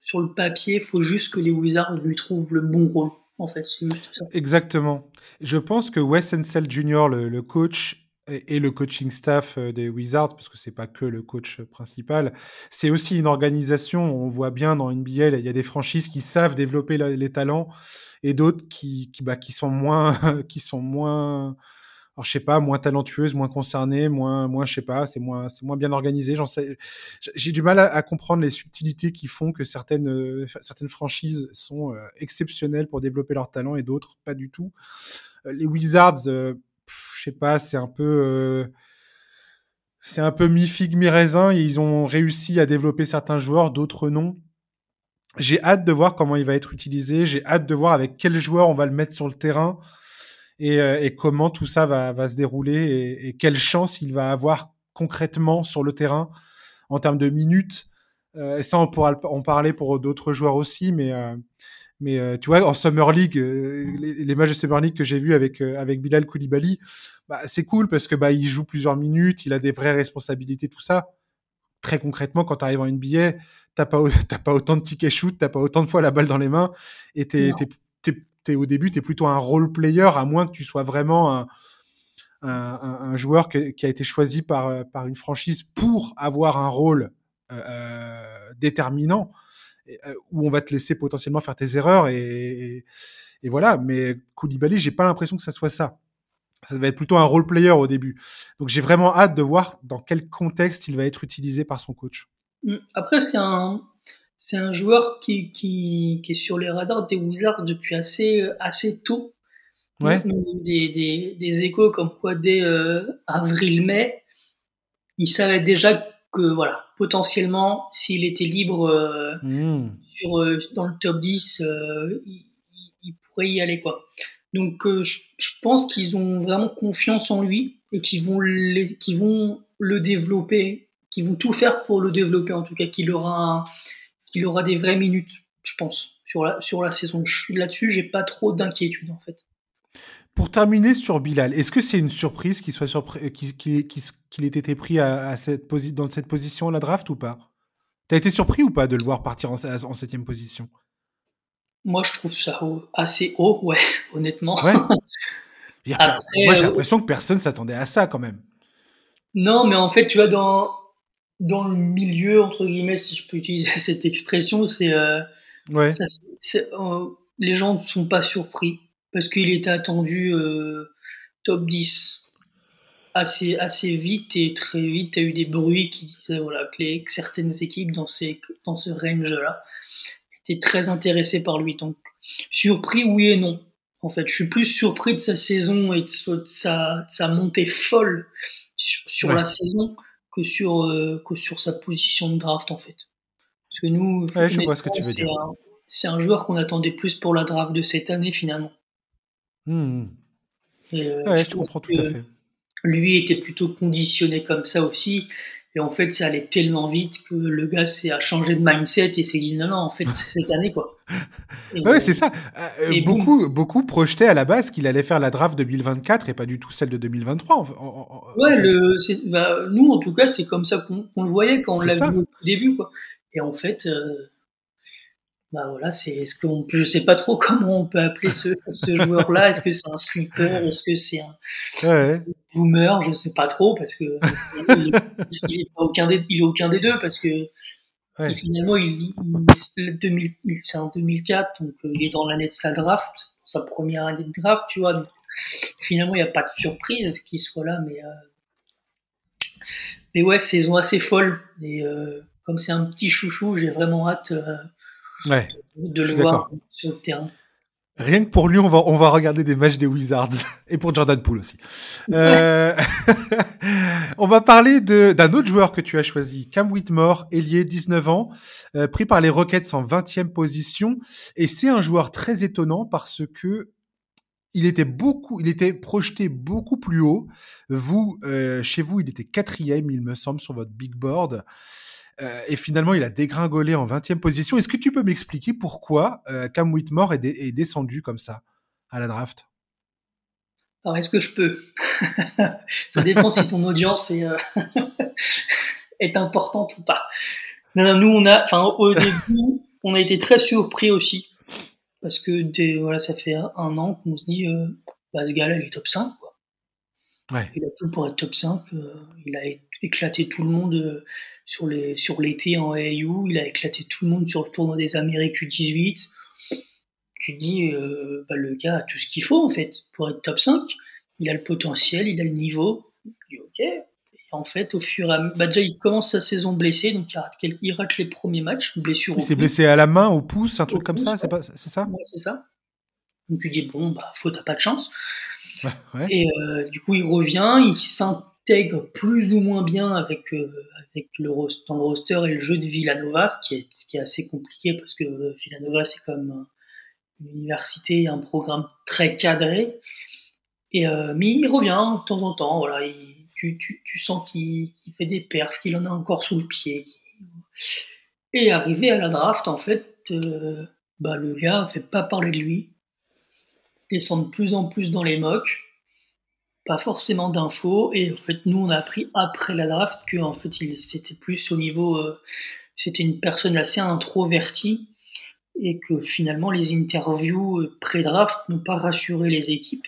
sur le papier. Il faut juste que les Wizards lui trouvent le bon rôle. En fait, c'est juste ça. Exactement. Je pense que Wes Ensel Jr., le coach, et le coaching staff euh, des Wizards, parce que c'est pas que le coach principal, c'est aussi une organisation. On voit bien dans NBA, il y a des franchises qui savent développer les talents et d'autres qui, qui, bah, qui sont moins, qui sont moins, alors je sais pas, moins talentueuses, moins concernées, moins, moins, je sais pas, c'est moins, c'est moins bien organisé. J'en sais, j'ai du mal à, comprendre les subtilités qui font que certaines, euh, certaines franchises sont euh, exceptionnelles pour développer leurs talents et d'autres pas du tout. Les Wizards, je sais pas, c'est un peu, c'est un mi figue mi raisin. Ils ont réussi à développer certains joueurs, d'autres non. J'ai hâte de voir comment il va être utilisé. J'ai hâte de voir avec quel joueur on va le mettre sur le terrain et, euh, comment tout ça va, se dérouler et, quelle chance il va avoir concrètement sur le terrain en termes de minutes. Euh, et ça, on pourra en parler pour d'autres joueurs aussi, mais euh, mais euh, tu vois, en Summer League, euh, les, les, matchs de Summer League que j'ai vus avec euh, avec Bilal Koulibaly, bah, c'est cool parce que bah il joue plusieurs minutes, il a des vraies responsabilités, tout ça. Très concrètement, quand tu arrives en NBA, t'as pas pas autant de tickets shoot, t'as pas autant de fois la balle dans les mains, et t'es t'es t'es au début t'es plutôt un role player à moins que tu sois vraiment un un, un, joueur que, qui a été choisi par par une franchise pour avoir un rôle déterminant où on va te laisser potentiellement faire tes erreurs et, et, et voilà. Mais Koulibaly, j'ai pas l'impression que ça soit ça. Ça va être plutôt un role player au début. Donc j'ai vraiment hâte de voir dans quel contexte il va être utilisé par son coach. Mm. Après, c'est un, c'est un joueur qui, qui, qui, est sur les radars des Wizards depuis assez, assez tôt. Ouais. Des, des, des, échos comme quoi dès euh, avril-mai, il savait déjà que voilà, potentiellement, s'il était libre euh, mmh. sur, euh, dans le top 10, euh, il, il, pourrait y aller quoi. Donc je, je, pense qu'ils ont vraiment confiance en lui et qu'ils vont, les, qu'ils vont le développer qui vont tout faire pour le développer, en tout cas, qu'il aura, qu'il aura des vraies minutes, je pense, sur la, sur la saison. Là-dessus, j'ai pas trop d'inquiétude, en fait. Pour terminer sur Bilal, est-ce que c'est une surprise qu'il soit surpris, qu'il qu qu ait été pris à, à cette posi dans cette position à la draft ou pas? T'as été surpris ou pas de le voir partir en, en septième position? Moi, je trouve ça assez haut, ouais, honnêtement. Ouais. Après, moi, j'ai l'impression que personne s'attendait à ça quand même. Non, mais en fait, tu vois, dans, dans le milieu, entre guillemets, si je peux utiliser cette expression, c'est. Euh, ouais. Ça, euh, les gens ne sont pas surpris parce qu'il était attendu euh, top 10 assez, assez vite et très vite. Tu as eu des bruits qui disaient voilà, que, les, que certaines équipes dans, ces, dans ce range-là étaient très intéressées par lui. Donc, surpris, oui et non. En fait, je suis plus surpris de sa saison et de sa, de sa montée folle sur, sur ouais. la saison que sur, euh, que sur sa position de draft, en fait. Parce que nous, ouais, je vois ce que tu veux dire. C'est un, joueur qu'on attendait plus pour la draft de cette année, finalement. Mmh. Et, euh, ouais, je, je comprends tout à fait. Lui était plutôt conditionné comme ça aussi. Et en fait, ça allait tellement vite que le gars s'est a changé de mindset et s'est dit non, non, en fait, c'est cette année, quoi. ouais, c'est ça. Euh, beaucoup, beaucoup projetaient à la base qu'il allait faire la draft 2024 et pas du tout celle de 2023. ouais, le, bah, nous, en tout cas, c'est comme ça qu'on le voyait quand on l'a vu au début, quoi. Et en fait, euh, bah voilà, c'est ce qu'on je sais pas trop comment on peut appeler ce, ce joueur-là. Est-ce que c'est un sleeper? Est-ce que c'est un ouais. boomer? Je sais pas trop parce que il, il, est aucun des, il est aucun des deux parce que finalement il, il c'est en 2004 donc euh, il est dans l'année de sa draft, sa première année de draft, tu vois. Donc, finalement il n'y a pas de surprise qu'il soit là, mais euh, mais ouais saison assez folle et euh, comme c'est un petit chouchou, j'ai vraiment hâte ouais, de le voir sur le terrain. Rien que pour lui, on va, on va regarder des matchs des Wizards. Et pour Jordan Poole aussi. Euh... on va parler d'un autre joueur que tu as choisi, Cam Whitmore, ailier, 19 ans, euh, pris par les Rockets en 20e position. Et c'est un joueur très étonnant parce que il était beaucoup, il était projeté beaucoup plus haut. Vous, euh, chez vous, il était quatrième, il me semble, sur votre big board. Euh, et finalement, il a dégringolé en 20e position. Est-ce que tu peux m'expliquer pourquoi euh, Cam Whitmore est, descendu comme ça à la draft? Alors, est-ce que je peux? Ça dépend si ton audience est, euh, est importante ou pas. Non, nous, on a, enfin, au début, on a été très surpris aussi. Parce que voilà, ça fait un, an qu'on se dit, bah, ce gars-là, il est top 5. Quoi. Ouais. Il a tout pour être top 5. il a éclaté tout le monde sur les sur l'été en AAU, il a éclaté tout le monde sur le tournoi des Amériques U18. Tu dis, euh, bah, le gars a tout ce qu'il faut en fait pour être top 5. Il a le potentiel, il a le niveau. dis, ok. Et en fait, au fur et à mesure, bah, déjà il commence sa saison blessé, donc il rate, il rate les premiers matchs, blessure. Il s'est blessé à la main, au pouce, un truc comme ça, c'est pas, c'est ça? Ouais, c'est ça. Donc tu dis bon, bah faut t'as pas de chance. Et euh, du coup, il revient, il s'intègre plus ou moins bien avec, euh, avec le, dans le roster et le jeu de Villanova, ce qui est, ce qui est assez compliqué parce que euh, Villanova, c'est comme une université, un programme très cadré. Et, euh, mais il revient de temps en temps, voilà, tu, tu, tu, sens qu'il fait des perfs, qu'il en a encore sous le pied. Et arrivé à la draft, en fait, euh, bah, le gars ne fait pas parler de lui, descend de plus en plus dans les mocks pas forcément d'infos. Et en fait, nous, on a appris après la draft que en fait, il c'était plus au niveau, euh, c'était une personne assez introvertie et que finalement, les interviews euh, pré-draft n'ont pas rassuré les équipes.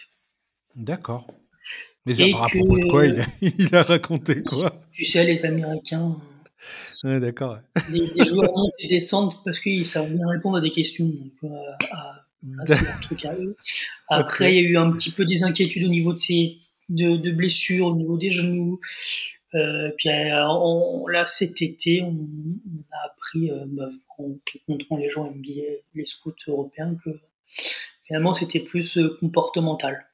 D'accord. Mais à propos de quoi il a, raconté quoi? Tu sais, les Américains. Ouais, d'accord. Les, joueurs montent et descendent parce qu'ils savent bien répondre à des questions. Donc, euh, à, Après, il y a eu un petit peu des inquiétudes au niveau de ses de, blessures, au niveau des genoux. Euh, puis euh, là, cet été, on, a appris, euh, bah, en rencontrant les gens NBA, les scouts européens, que finalement c'était plus comportemental.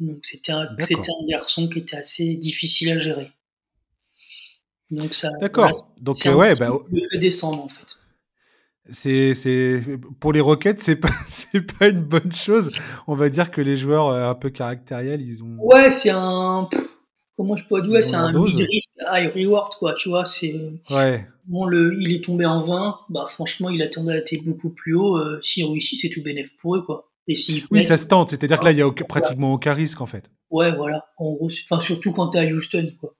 Donc c'était un, un garçon qui était assez difficile à gérer. Donc ça. D'accord. Donc ouais, bah, descendre en fait c'est c'est pour les Rockets c'est pas c'est pas une bonne chose. On va dire que les joueurs euh, un peu caractériels ils ont ouais c'est un comment je pourrais dire c'est un high reward quoi tu vois c'est ouais. bon le il est tombé en 20 bah franchement il attendait à être beaucoup plus haut euh, s'il réussit c'est tout bénéf pour eux quoi. Et si oui ça se tente c'est à dire que là il y a pratiquement aucun risque en fait. Ouais voilà. En gros enfin surtout quand t'es à Houston quoi.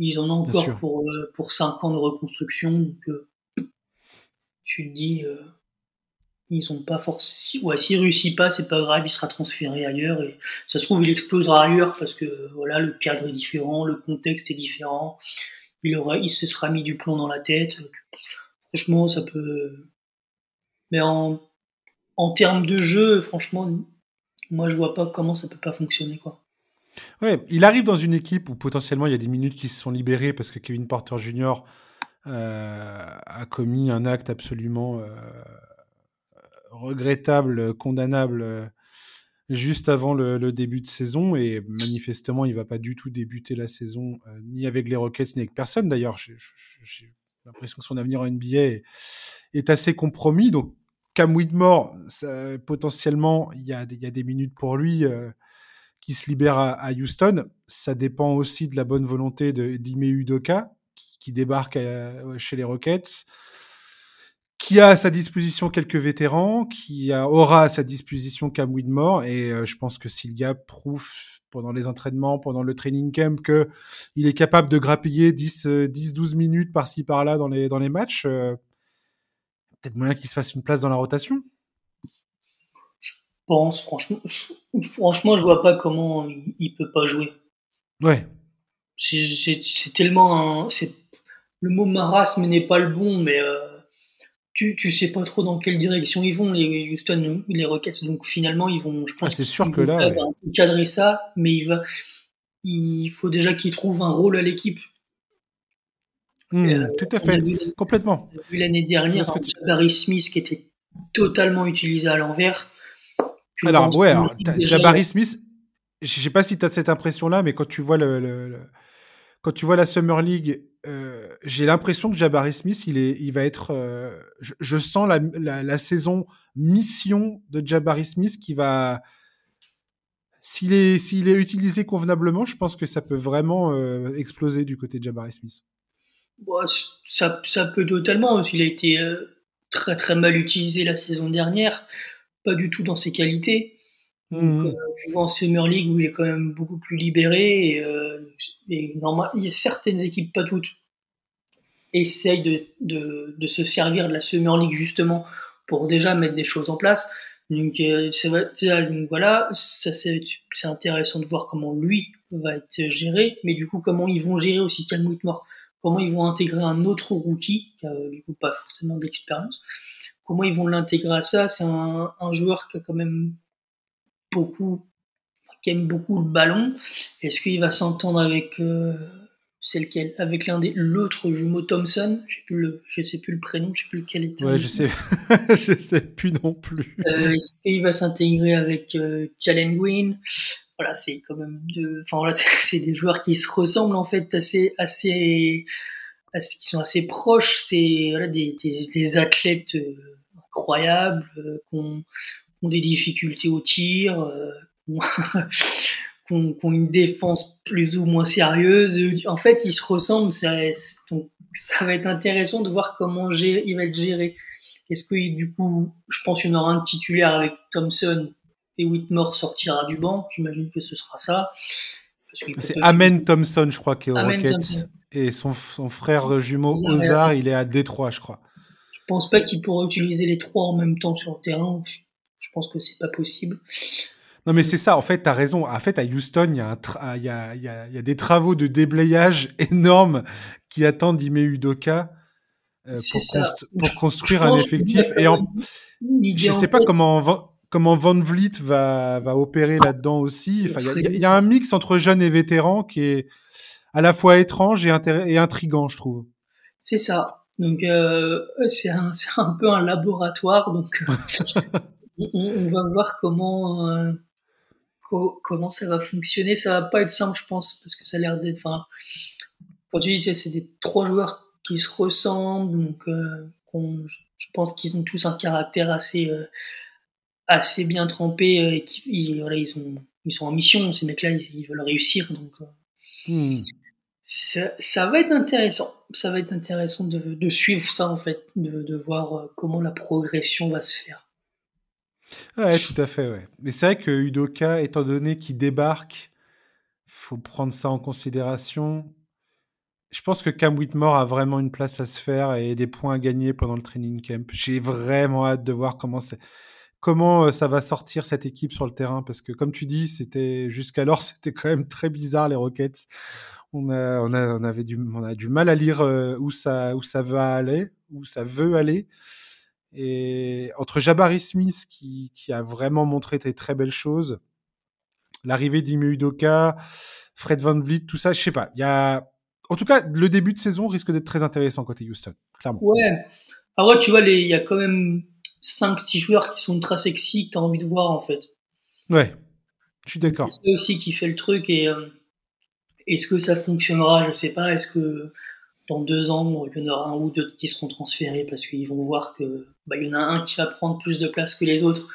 Ils en ont encore pour euh, pour 5 ans de reconstruction donc tu te dis, euh, ils ont pas forcément. Ouais, s'il réussit pas, c'est pas grave, il sera transféré ailleurs et ça se trouve, il explosera ailleurs parce que voilà, le cadre est différent, le contexte est différent. Il aura, il se sera mis du plomb dans la tête. Franchement, ça peut. Mais en, en termes de jeu, franchement, moi je vois pas comment ça peut pas fonctionner quoi. Il arrive dans une équipe où potentiellement il y a des minutes qui se sont libérées parce que Kevin Porter Jr. Euh, a commis un acte absolument euh, regrettable, condamnable euh, juste avant le, début de saison. Et manifestement il va pas du tout débuter la saison ni avec les Rockets ni avec personne. D'ailleurs j'ai l'impression que son avenir en NBA est, assez compromis. Donc Cam Whitmore potentiellement il y, a, des minutes pour lui qui se libère à, Houston. Ça dépend aussi de la bonne volonté d'Ime Udoka qui, débarque chez les Rockets, qui a à sa disposition quelques vétérans, qui aura à sa disposition Cam Whitmore, et je pense que Silga prouve pendant les entraînements, pendant le training camp, que il est capable de grappiller 10, 10 12 minutes par-ci par-là dans les, dans les matchs. Peut-être moyen qu'il se fasse une place dans la rotation pense, franchement, franchement, je vois pas comment il, peut pas jouer. Ouais. C'est tellement un, le mot marasme n'est pas le bon, mais euh, tu, tu sais pas trop dans quelle direction ils vont, les Houston, les Rockets. Donc finalement, ils vont, je pense, ah, c'est sûr que là, cadrer ça, mais il va, il faut déjà qu'il trouve un rôle à l'équipe. Mmh, euh, tout à fait, complètement. vu l'année dernière, Barry Smith qui était totalement utilisé à l'envers. Alors, ouais, Jabari Smith, je sais pas si tu as cette impression-là, mais quand tu vois le, quand tu vois la Summer League, euh, j'ai l'impression que Jabari Smith, il, est, il va être. Euh, je, sens la, la, saison mission de Jabari Smith qui va. S'il est, s'il est utilisé convenablement, je pense que ça peut vraiment euh, exploser du côté de Jabari Smith. ça, ça peut totalement. Il a été très très mal utilisé la saison dernière pas du tout dans ses qualités. Donc, mmh. euh, je vois en Summer League où il est quand même beaucoup plus libéré et, euh, normal, il y a certaines équipes, pas toutes, essayent de, de, de, se servir de la Summer League justement pour déjà mettre des choses en place. Donc, euh, donc voilà, ça c'est intéressant de voir comment lui va être géré, mais du coup comment ils vont gérer aussi Cal Whitmore, comment ils vont intégrer un autre rookie qui a du coup pas forcément d'expérience? Comment ils vont l'intégrer à ça? C'est un, joueur qui a quand même beaucoup, qui aime beaucoup le ballon. Est-ce qu'il va s'entendre avec euh, c'est lequel Avec l'un des l'autre jumeau Thompson? Je sais plus le, je sais plus le prénom, je sais plus lequel était. Ouais, je sais, je sais plus non plus. Euh, est-ce qu'il va s'intégrer avec euh, Jalen Green Voilà, c'est quand même de, enfin voilà, c'est des joueurs qui se ressemblent en fait assez, assez, qui sont assez proches. C'est voilà, des, des, des athlètes. Euh, incroyables, euh, qui ont, des difficultés au tir, euh, qui ont, une défense plus ou moins sérieuse. En fait, ils se ressemblent. Ça, donc, ça va être intéressant de voir comment il va être géré. Est-ce que du coup, je pense qu'il y en aura un titulaire avec Thompson et Whitmore sortira du banc. J'imagine que ce sera ça. C'est Amen Thompson, je crois, qui est au Rockets. Et son, son frère jumeau Ozar, il est à Détroit, je crois pense pas qu'il pourra utiliser les trois en même temps sur le terrain. Je pense que c'est pas possible. Non, mais c'est ça. En fait, tu as raison. En fait, à Houston, il y, a il, y a, il, y a, y a des travaux de déblayage énormes qui attendent Ime Udoka euh, pour, construire un effectif. Et en... je sais pas comment Van, comment Van Vliet va, va opérer là-dedans aussi. Enfin, il y, y, a un mix entre jeunes et vétérans qui est à la fois étrange et, et intrigant, je trouve. C'est ça. Donc euh, c'est un, un, peu un laboratoire. Donc euh, on, va voir comment euh, comment ça va fonctionner. Ça va pas être simple, je pense, parce que ça a l'air d'être. Enfin, quand tu dis c'est des trois joueurs qui se ressemblent, donc je pense qu'ils ont tous un caractère assez assez bien trempé et qui, voilà, ils ont ils sont en mission. Ces mecs-là, ils, veulent réussir, donc. Hmm ça, va être intéressant. Ça va être intéressant de, suivre ça, en fait, de, voir euh, comment la progression va se faire. Ouais, tout à fait, ouais. Mais c'est vrai que Udoka, étant donné qu'il débarque, faut prendre ça en considération. Je pense que Cam Whitmore a vraiment une place à se faire et des points à gagner pendant le training camp. J'ai vraiment hâte de voir comment comment euh, ça va sortir cette équipe sur le terrain parce que comme tu dis, c'était jusqu'alors c'était quand même très bizarre les Rockets on a, avait du, mal à lire euh, ça, où ça va aller, où ça veut aller. Et entre Jabari Smith qui, qui a vraiment montré des très belles choses, l'arrivée d'Ime Udoka, Fred Van Vliet, tout ça, je sais pas. Il y a, en tout cas, le début de saison risque d'être très intéressant côté Houston, clairement. Ouais. Ah ouais, tu vois, il y a quand même 5-6 joueurs qui sont très sexy que tu as envie de voir en fait. Ouais, je suis d'accord. C'est aussi qui fait le truc et euh, est-ce que ça fonctionnera Je sais pas. Est-ce que dans deux ans, il y en aura un ou deux qui seront transférés parce qu'ils vont voir que bah, il y en a un qui va prendre plus de place que les autres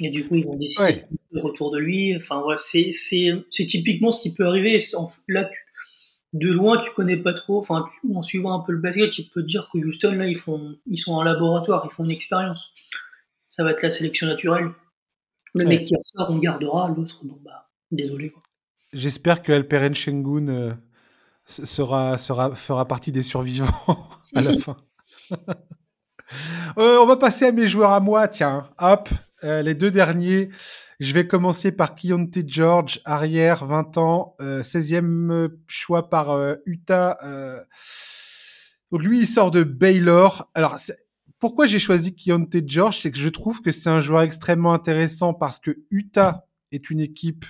et du coup ils vont décider de retour de lui. Enfin voilà, c'est c'est typiquement ce qui peut arriver. Là, de loin, tu connais pas trop. Enfin, en suivant un peu le basket, tu peux dire que Houston, là, ils, font, ils sont en laboratoire, ils font une expérience. Ça va être la sélection naturelle. Le mec qui ressort, on gardera. L'autre, bon, bah, désolé. J'espère que Alperen Shengun euh, sera, sera, fera partie des survivants à la fin. Euh, on va passer à mes joueurs à moi, tiens. Hop, euh, les deux derniers. Je vais commencer par Keontae George, arrière, 20 ans, 16e euh, choix par euh, Utah. Euh. Donc lui, il sort de Baylor. Alors, pourquoi j'ai choisi Keontae George? C'est que je trouve que c'est un joueur extrêmement intéressant parce que Utah est une équipe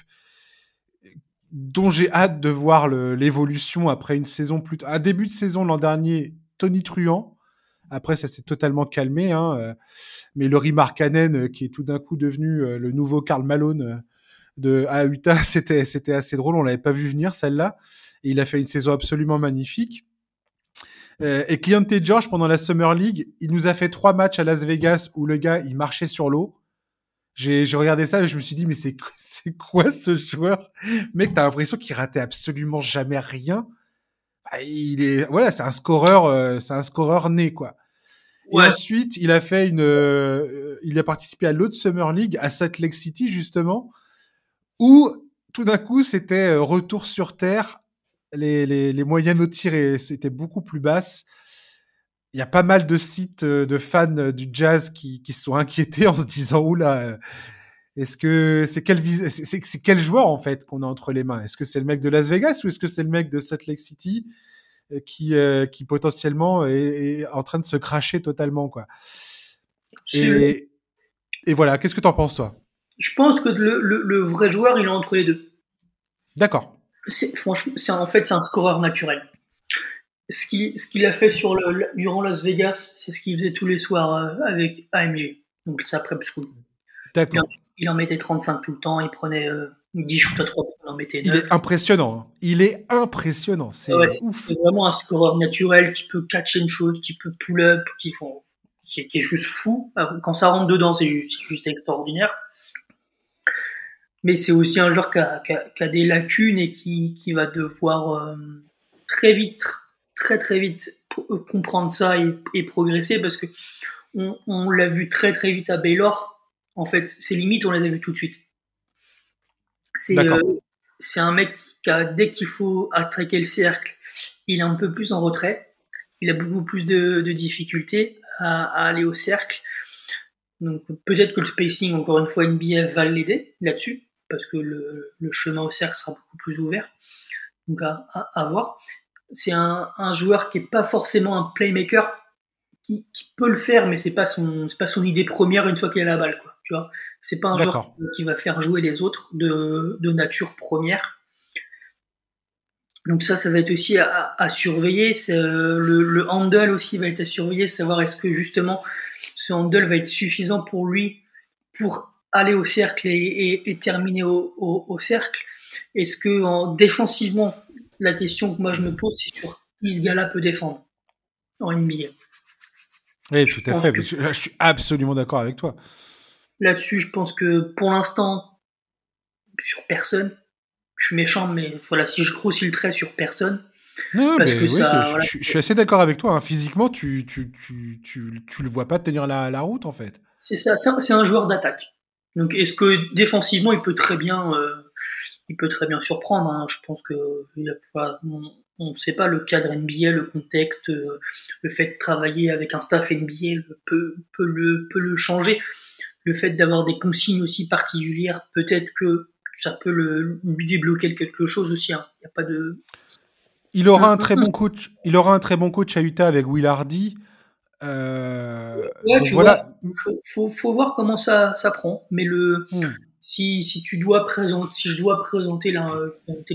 dont j'ai hâte de voir l'évolution après une saison plus un début de saison l'an dernier Tony Truant après ça s'est totalement calmé hein, mais Laurie Markkanen, euh, qui est tout d'un coup devenu euh, le nouveau Karl Malone euh, de à Utah, c'était c'était assez drôle. On l'avait pas vu venir celle-là. Et il a fait une saison absolument magnifique. Euh, et Cleante George pendant la Summer League, il nous a fait trois matchs à Las Vegas où le gars il marchait sur l'eau. J'ai regardé ça et je me suis dit mais c'est c'est quoi ce joueur? Mec, t'as l'impression qu'il ratait absolument jamais rien. Bah, il est voilà, c'est un scoreur, c'est un scoreur né quoi. Et ensuite, il a fait une, euh, il a participé à l'autre Summer League à Salt Lake City justement, où tout d'un coup c'était euh, retour sur terre. Les, les, les moyennes au tir c'était beaucoup plus basses. Il y a pas mal de sites euh, de fans du jazz qui, qui se sont inquiétés en se disant oula, est-ce que c'est quel c'est quel joueur en fait qu'on a entre les mains? Est-ce que c'est le mec de Las Vegas ou est-ce que c'est le mec de Salt Lake City euh, qui, euh, qui potentiellement est, en train de se cracher totalement, quoi? Et, et voilà, qu'est-ce que tu en penses, toi? Je pense que le, le, vrai joueur, il est entre les deux. D'accord. Franchement, c'est en fait, c'est un scoreur naturel. Ce qu'il ce qu'il a fait sur le, durant Las Vegas, c'est ce qu'il faisait tous les soirs euh, avec AMG, donc sa prep school. D'accord. Il, en mettait 35 tout le temps, il prenait 10 shoots à 3 points, en mettait 9. Il est impressionnant. Hein. Il est impressionnant. C'est ouf. C'est vraiment un scoreur naturel qui peut catch and shoot, qui peut pull up, qui, font, qui, est, juste fou. Quand ça rentre dedans, c'est juste, juste extraordinaire. Mais c'est aussi un joueur qui a, qui, a, qui a, des lacunes et qui, qui va devoir euh, très vite, très très vite euh, comprendre ça et, et progresser parce que on, on l'a vu très très vite à Baylor. En fait, ses limites, on les a vues tout de suite. Euh, c'est un mec qui, a, dès qu'il faut attraquer le cercle, il est un peu plus en retrait. Il a beaucoup plus de, difficultés à, aller au cercle. Donc peut-être que le spacing, encore une fois, NBA va l'aider là-dessus, parce que le, chemin au cercle sera beaucoup plus ouvert. Donc à, voir. C'est un, joueur qui est pas forcément un playmaker, qui, peut le faire, mais pas son, pas son idée première une fois qu'il a la balle, quoi. Tu vois, c'est pas un joueur qui va faire jouer les autres de, nature première. Donc ça, ça va être aussi à, surveiller. Le, le, handle aussi va être à surveiller, savoir est-ce que justement ce handle va être suffisant pour lui pour aller au cercle et, terminer au, cercle. Est-ce que en, défensivement, la question que moi je me pose, c'est sur qui ce gars-là peut défendre en NBA. Oui, tout à fait. je suis absolument d'accord avec toi. Là-dessus, je pense que pour l'instant, sur personne. Je suis méchant, mais voilà, si je grossis le trait sur personne. Non, parce que je, suis assez d'accord avec toi. Hein. Physiquement, tu, tu, tu, tu, tu le vois pas tenir la, la route, en fait. C'est ça, c'est un, joueur d'attaque. Donc, est-ce que défensivement, il peut très bien, euh, il peut très bien surprendre hein. Je pense que on ne sait pas le cadre NBA, le contexte, euh, le fait de travailler avec un staff NBA peut, peut, le, peut le changer le fait d'avoir des consignes aussi particulières, peut-être que ça peut le, lui débloquer quelque chose aussi. Hein. Il a pas de. Il aura un très bon coach. Il aura un très bon coach à Utah avec Will Hardy. Euh, voilà. faut, faut, voir comment ça, ça prend. Mais le, hmm. si, si, tu dois présenter, si je dois présenter la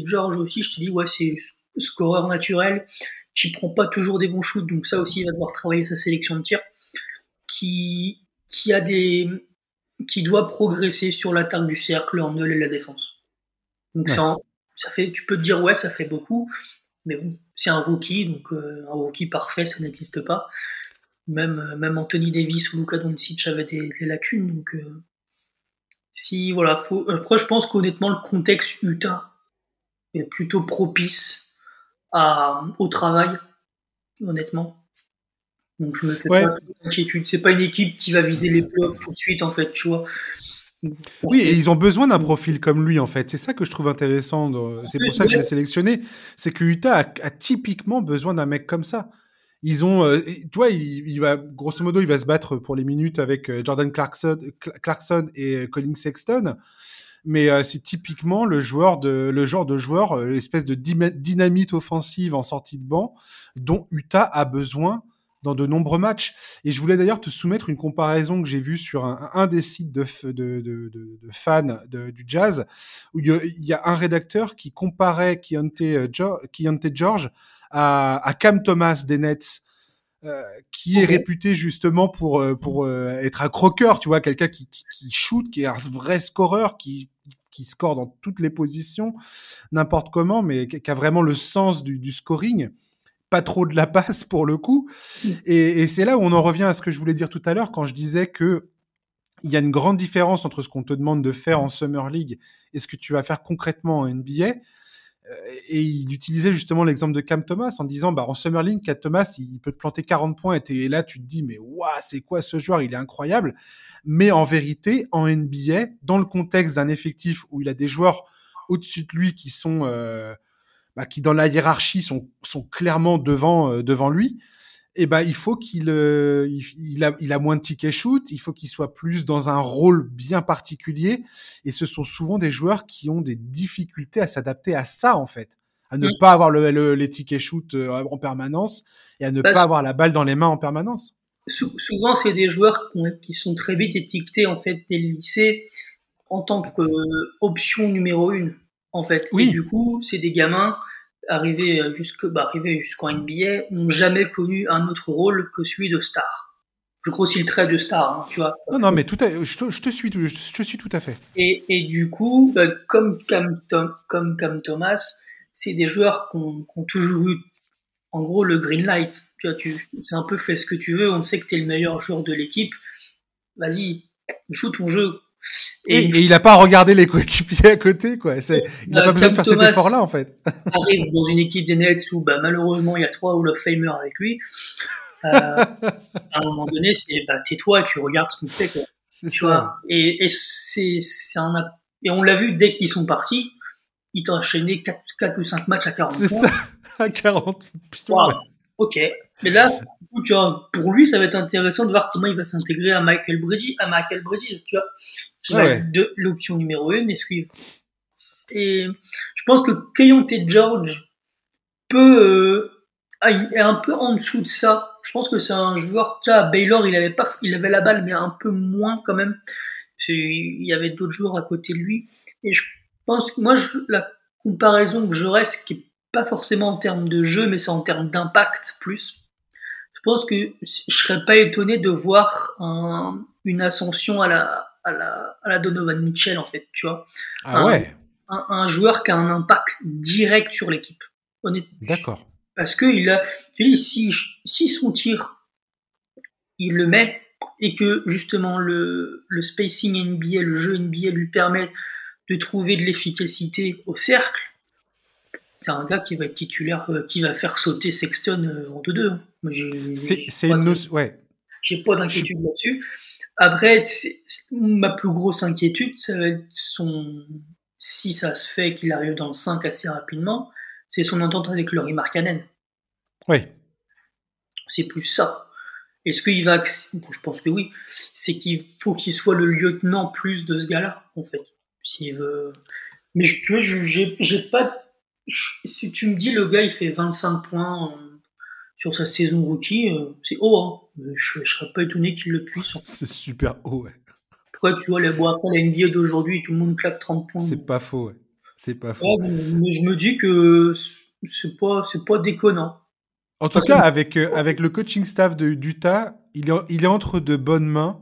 George aussi, je te dis ouais c'est scoreur naturel. Qui prend pas toujours des bons shoots, donc ça aussi il va devoir travailler sa sélection de tir. Qui, qui a des, qui doit progresser sur l'attaque du cercle, en et la défense. Donc ça, ça, fait, tu peux te dire ouais, ça fait beaucoup, mais bon, c'est un rookie, donc euh, un rookie parfait, ça n'existe pas. Même, euh, même Anthony Davis ou Luka Doncic avaient des, lacunes, donc euh, si voilà, faut, après je pense qu'honnêtement le contexte Utah est plutôt propice au travail, honnêtement. Donc je me fais pas d'inquiétude. C'est pas une équipe qui va viser les blocs tout de suite, en fait, tu vois. Oui, et ils ont besoin d'un profil comme lui, en fait. C'est ça que je trouve intéressant. C'est pour ça que j'ai sélectionné. C'est que Utah a, typiquement besoin d'un mec comme ça. Ils ont, euh, toi, il, va, grosso modo, il va se battre pour les minutes avec euh, Jordan Clarkson, Clarkson et euh, Colin Sexton. Mais c'est typiquement le joueur de, le genre de joueur, l'espèce de dynamite offensive en sortie de banc dont Utah a besoin dans de nombreux matchs. Et je voulais d'ailleurs te soumettre une comparaison que j'ai vue sur un, un, des sites de, de, de, de fans du jazz, où il y, a, un rédacteur qui comparait Keontae, euh, George à, à, Cam Thomas des Nets. Euh, qui est réputé justement pour euh, pour être un croqueur, tu vois, quelqu'un qui, qui, qui shoot, qui est un vrai scoreur, qui qui score dans toutes les positions, n'importe comment, mais qui a vraiment le sens du, du scoring pas trop de la passe pour le coup. Mm. Et, c'est là où on en revient à ce que je voulais dire tout à l'heure quand je disais que il y a une grande différence entre ce qu'on te demande de faire en Summer League et ce que tu vas faire concrètement en NBA. Euh, et il utilisait justement l'exemple de Cam Thomas en disant, bah, en Summer League, Cam Thomas, il peut te planter 40 points et, là, tu te dis, mais waouh, c'est quoi ce joueur? Il est incroyable. Mais en vérité, en NBA, dans le contexte d'un effectif où il a des joueurs au-dessus de lui qui sont, euh, bah, qui dans la hiérarchie sont, sont clairement devant, euh, devant lui, et eh ben il faut qu'il euh, il, a, il a moins de tickets shoot, il faut qu'il soit plus dans un rôle bien particulier. Et ce sont souvent des joueurs qui ont des difficultés à s'adapter à ça en fait, à ne pas avoir le, les tickets shoot euh, en permanence et à ne pas avoir la balle dans les mains en permanence. Souvent, c'est des joueurs qui sont très vite étiquetés en fait des lycées en tant qu'option numéro une en fait. Oui. Et du coup, c'est des gamins arrivés jusque, bah, arrivés jusqu'en NBA, n'ont jamais connu un autre rôle que celui de star. Je grossis le trait de star, hein, tu vois. Non, non, mais tout à, je, te, je te suis, je te suis tout à fait. Et, et du coup, bah, comme Cam, Tom, comme Cam Thomas, c'est des joueurs qui ont, toujours eu, en gros, le green light. Tu vois, tu, c'est un peu fait ce que tu veux. On sait que tu es le meilleur joueur de l'équipe. Vas-y, joue ton jeu. Et, il n'a pas regardé les coéquipiers à côté, quoi. il n'a pas besoin de faire cet effort-là, en fait. arrive dans une équipe des Nets où, bah, malheureusement, il y a trois Hall of Famer avec lui. Euh, à un moment donné, c'est bah, tais-toi et tu regardes ce qu'on fait, quoi. Ça. et, et c'est, un, et on l'a vu dès qu'ils sont partis, ils t'ont enchaîné 4, 4, ou 5 matchs à 40 points. C'est ça, à 40 points. Ok. Mais là, tu vois, pour lui, ça va être intéressant de voir comment il va s'intégrer à Michael Bridges, à Michael Bridges, tu vois, qui va être de l'option numéro une. Est-ce qu'il et je pense que Kayonte George peut euh, est un peu en dessous de ça. Je pense que c'est un joueur. Tu vois, Baylor, il avait pas, il avait la balle, mais un peu moins quand même. Il y avait d'autres joueurs à côté de lui. Et je pense que moi, je, la comparaison que je reste, qui est pas forcément en termes de jeu, mais c'est en termes d'impact plus. Je pense que je serais pas étonné de voir un, une ascension à la, à la, à la Donovan Mitchell, en fait, tu vois. Ah un, ouais. Un, joueur qui a un impact direct sur l'équipe. D'accord. Parce que il a, si, si son tir, il le met, et que justement le, le spacing NBA, le jeu NBA lui permet de trouver de l'efficacité au cercle, c'est un gars qui va être titulaire, euh, qui va faire sauter Sexton euh, en 2-2. Hein. C'est une. Ouais. J'ai pas d'inquiétude là-dessus. Après, ma plus grosse inquiétude, ça va être son. Si ça se fait qu'il arrive dans le 5 assez rapidement, c'est son entente avec Laurie Markkanen. Oui. C'est plus ça. Est-ce qu'il va. je pense que oui. C'est qu'il faut qu'il soit le lieutenant plus de ce gars-là, en fait. S'il veut. Mais tu vois, j'ai pas si tu me dis le gars il fait 25 points euh, sur sa saison rookie, euh, c'est haut, hein. je, ne serais pas étonné qu'il le puisse. C'est super haut, ouais. Après, tu vois, les, bon, après la NBA d'aujourd'hui, tout le monde claque 30 points. C'est pas faux, ouais. C'est pas faux. mais je me dis que c'est pas, c'est pas déconnant. En tout cas, avec, euh, avec le coaching staff de d'Utah, il est, il est entre de bonnes mains.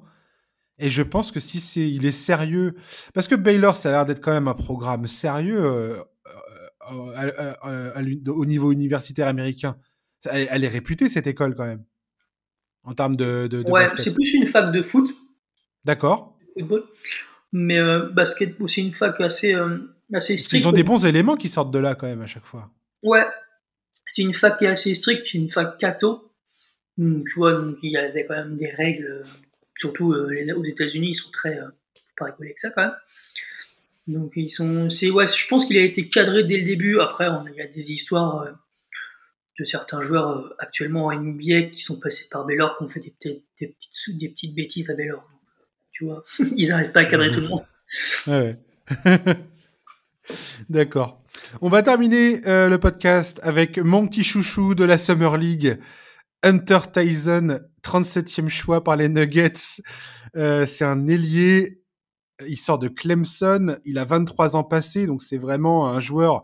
Et je pense que si c'est, il est sérieux, parce que Baylor, ça a l'air d'être quand même un programme sérieux au niveau universitaire américain. Elle, est réputée cette école quand même en termes de, de, ouais, c'est plus une fac de foot. D'accord. Mais euh, basket, c'est une fac assez, euh, assez stricte. Ils ont des bons éléments qui sortent de là quand même à chaque fois. Ouais. c'est une fac qui est assez stricte, une fac catho. Tu vois, donc il y avait quand même des règles, surtout les, aux États-Unis, ils sont très, pas rigoler que ça quand même. Donc ils sont, c'est ouais, je pense qu'il a été cadré dès le début. Après, il y a des histoires de certains joueurs actuellement en NBA qui sont passés par Baylor, qui ont fait des, petites, des petites bêtises à Baylor. Tu vois, ils n'arrivent pas à cadrer tout le monde. D'accord. On va terminer euh, le podcast avec mon petit chouchou de la Summer League, Hunter Tyson, 37e choix par les Nuggets. Euh, c'est un ailier. Il sort de Clemson. Il a 23 ans passés, donc c'est vraiment un joueur.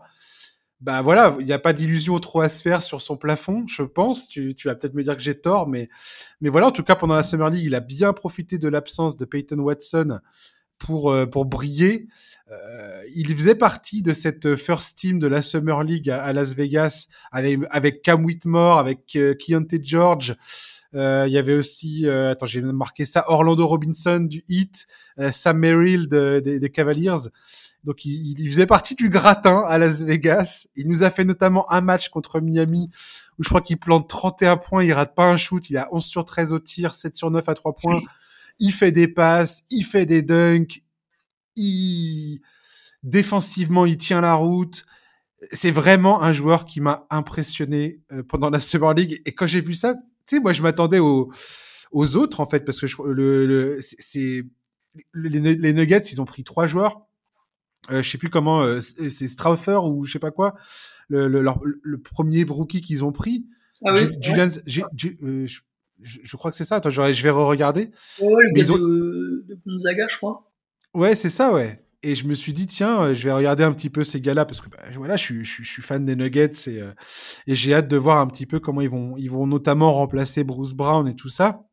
Bah voilà, il n'y a pas d'illusion trop à se faire sur son plafond, je pense. Tu, vas peut-être me dire que j'ai tort, mais, mais voilà, en tout cas, pendant la Summer League, il a bien profité de l'absence de Peyton Watson pour, euh, pour briller. Euh, il faisait partie de cette first team de la Summer League à, Las Vegas avec, Cam Whitmore, avec euh, George. Euh, il y avait aussi, euh, attends, j'ai marqué ça, Orlando Robinson du Heat, Sam Merrill des Cavaliers. Donc il, il, faisait partie du gratin à Las Vegas. Il nous a fait notamment un match contre Miami où je crois qu'il plante 31 points, il rate pas un shoot, il a 11 sur 13 au tir, 7 sur 9 à 3 points il fait des passes, il fait des dunks, il défensivement il tient la route. C'est vraiment un joueur qui m'a impressionné euh, pendant la Summer League. Et quand j'ai vu ça, tu sais, moi je m'attendais aux, aux autres en fait parce que je, le, le c'est les, les, Nuggets, ils ont pris trois joueurs. Euh, je sais plus comment, euh, c'est Strauther ou je sais pas quoi, le, le, le premier rookie qu'ils ont pris. Ah oui, Julian, euh, je, crois que c'est ça. Attends, je, vais re-regarder. Ouais, le gars de, de, Gonzaga, je crois. Ouais, c'est ça, ouais. Et je me suis dit, tiens, euh, je vais regarder un petit peu ces gars-là parce que bah, voilà, je suis, fan des Nuggets et, euh, et j'ai hâte de voir un petit peu comment ils vont, ils vont notamment remplacer Bruce Brown et tout ça.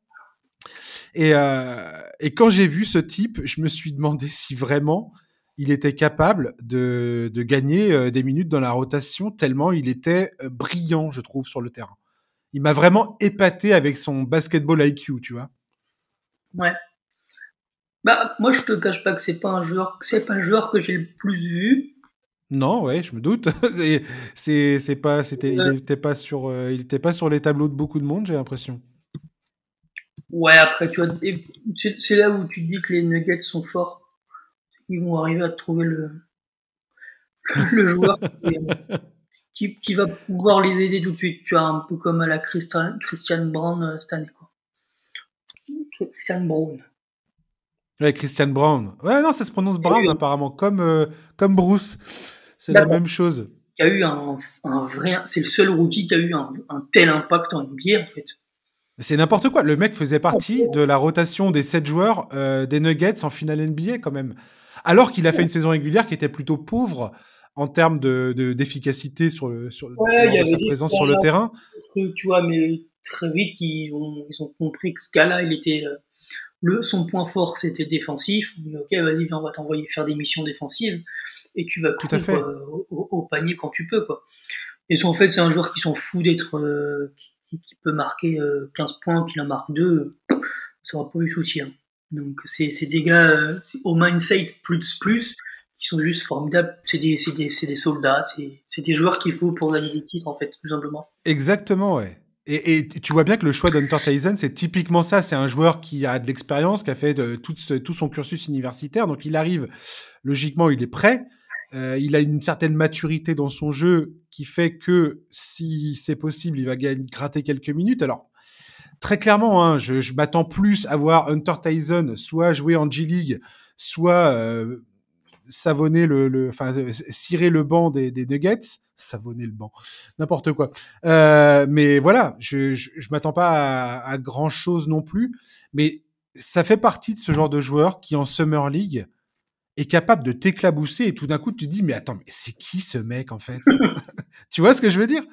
Et, euh, quand j'ai vu ce type, je me suis demandé si vraiment il était capable de, de gagner des minutes dans la rotation tellement il était brillant, je trouve, sur le terrain il m'a vraiment épaté avec son basketball IQ, tu vois. Ouais. Bah, moi, je te cache pas que c'est pas un joueur, c'est pas un joueur que j'ai le plus vu. Non, ouais, je me doute. c'est, c'est pas, c'était, il était pas sur, euh, il était pas sur les tableaux de beaucoup de monde, j'ai l'impression. Ouais, après, tu vois, c'est là où tu dis que les Nuggets sont forts. Ils vont arriver à trouver le, le joueur. qui, qui, va pouvoir les aider tout de suite. Tu as un peu comme à la Christian, Christian Brown euh, cette année. Quoi. Christian Brown. Ouais, Christian Brown. Ouais, non, ça se prononce Brown apparemment, comme, euh, comme Bruce. C'est la même chose. Qui a eu un, un vrai. C'est le seul rookie qui a eu un, un tel impact en NBA, en fait. C'est n'importe quoi. Le mec faisait partie de la rotation des 7 joueurs euh, des Nuggets en finale NBA, quand même. Alors qu'il a fait une saison régulière qui était plutôt pauvre en termes de d'efficacité sur le sur sa présence sur le terrain. Tu vois, mais très vite ils ont ils ont compris que ce gars-là, il était euh, le son point fort, c'était défensif. ok, vas-y, on va t'envoyer faire des missions défensives et tu vas couper au, panier quand tu peux quoi. Et en fait, c'est un joueur qui s'en fout d'être euh, qui, qui, peut marquer 15 euh, points puis il en marque 2, ça va pas eu souci. Hein. Donc c'est des gars au mindset plus plus qui sont juste formidables. C'est des, des, des, soldats, c'est des joueurs qu'il faut pour gagner des titres, en fait, tout simplement. Exactement, ouais. Et, et, tu vois bien que le choix d'Hunter Tyson, c'est typiquement ça. C'est un joueur qui a de l'expérience, qui a fait de, tout, tout, son cursus universitaire. Donc il arrive, logiquement, il est prêt. Euh, il a une certaine maturité dans son jeu qui fait que si c'est possible, il va gratter quelques minutes. Alors, très clairement, hein, je, je m'attends plus à voir Hunter Tyson soit jouer en G-League, soit euh, savonner le, le, enfin, cirer le banc des, des Nuggets, savonner le banc, n'importe quoi. Euh, mais voilà, je, je, je m'attends pas à, à, grand chose non plus, mais ça fait partie de ce genre de joueur qui en Summer League est capable de t'éclabousser et tout d'un coup tu te dis mais attends mais c'est qui ce mec en fait? Tu vois ce que je veux dire?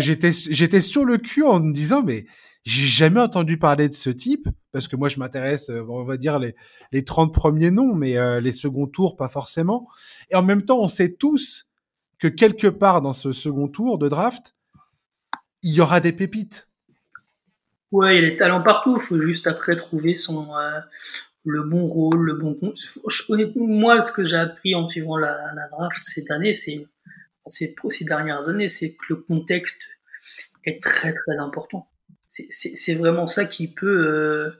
J'étais j'étais sur le cul en me disant mais j'ai jamais entendu parler de ce type parce que moi je m'intéresse, euh, on va dire les les 30 premiers noms, mais euh, les seconds tours pas forcément. Et en même temps, on sait tous que quelque part dans ce second tour de draft, il y aura des pépites. Ouais, il y a des talents partout. Il faut juste après trouver son euh, le bon rôle, le bon. Moi, ce que j'ai appris en suivant la, draft cette année, c'est ces, ces dernières années, c'est que le contexte est très très important. C'est vraiment ça qui peut,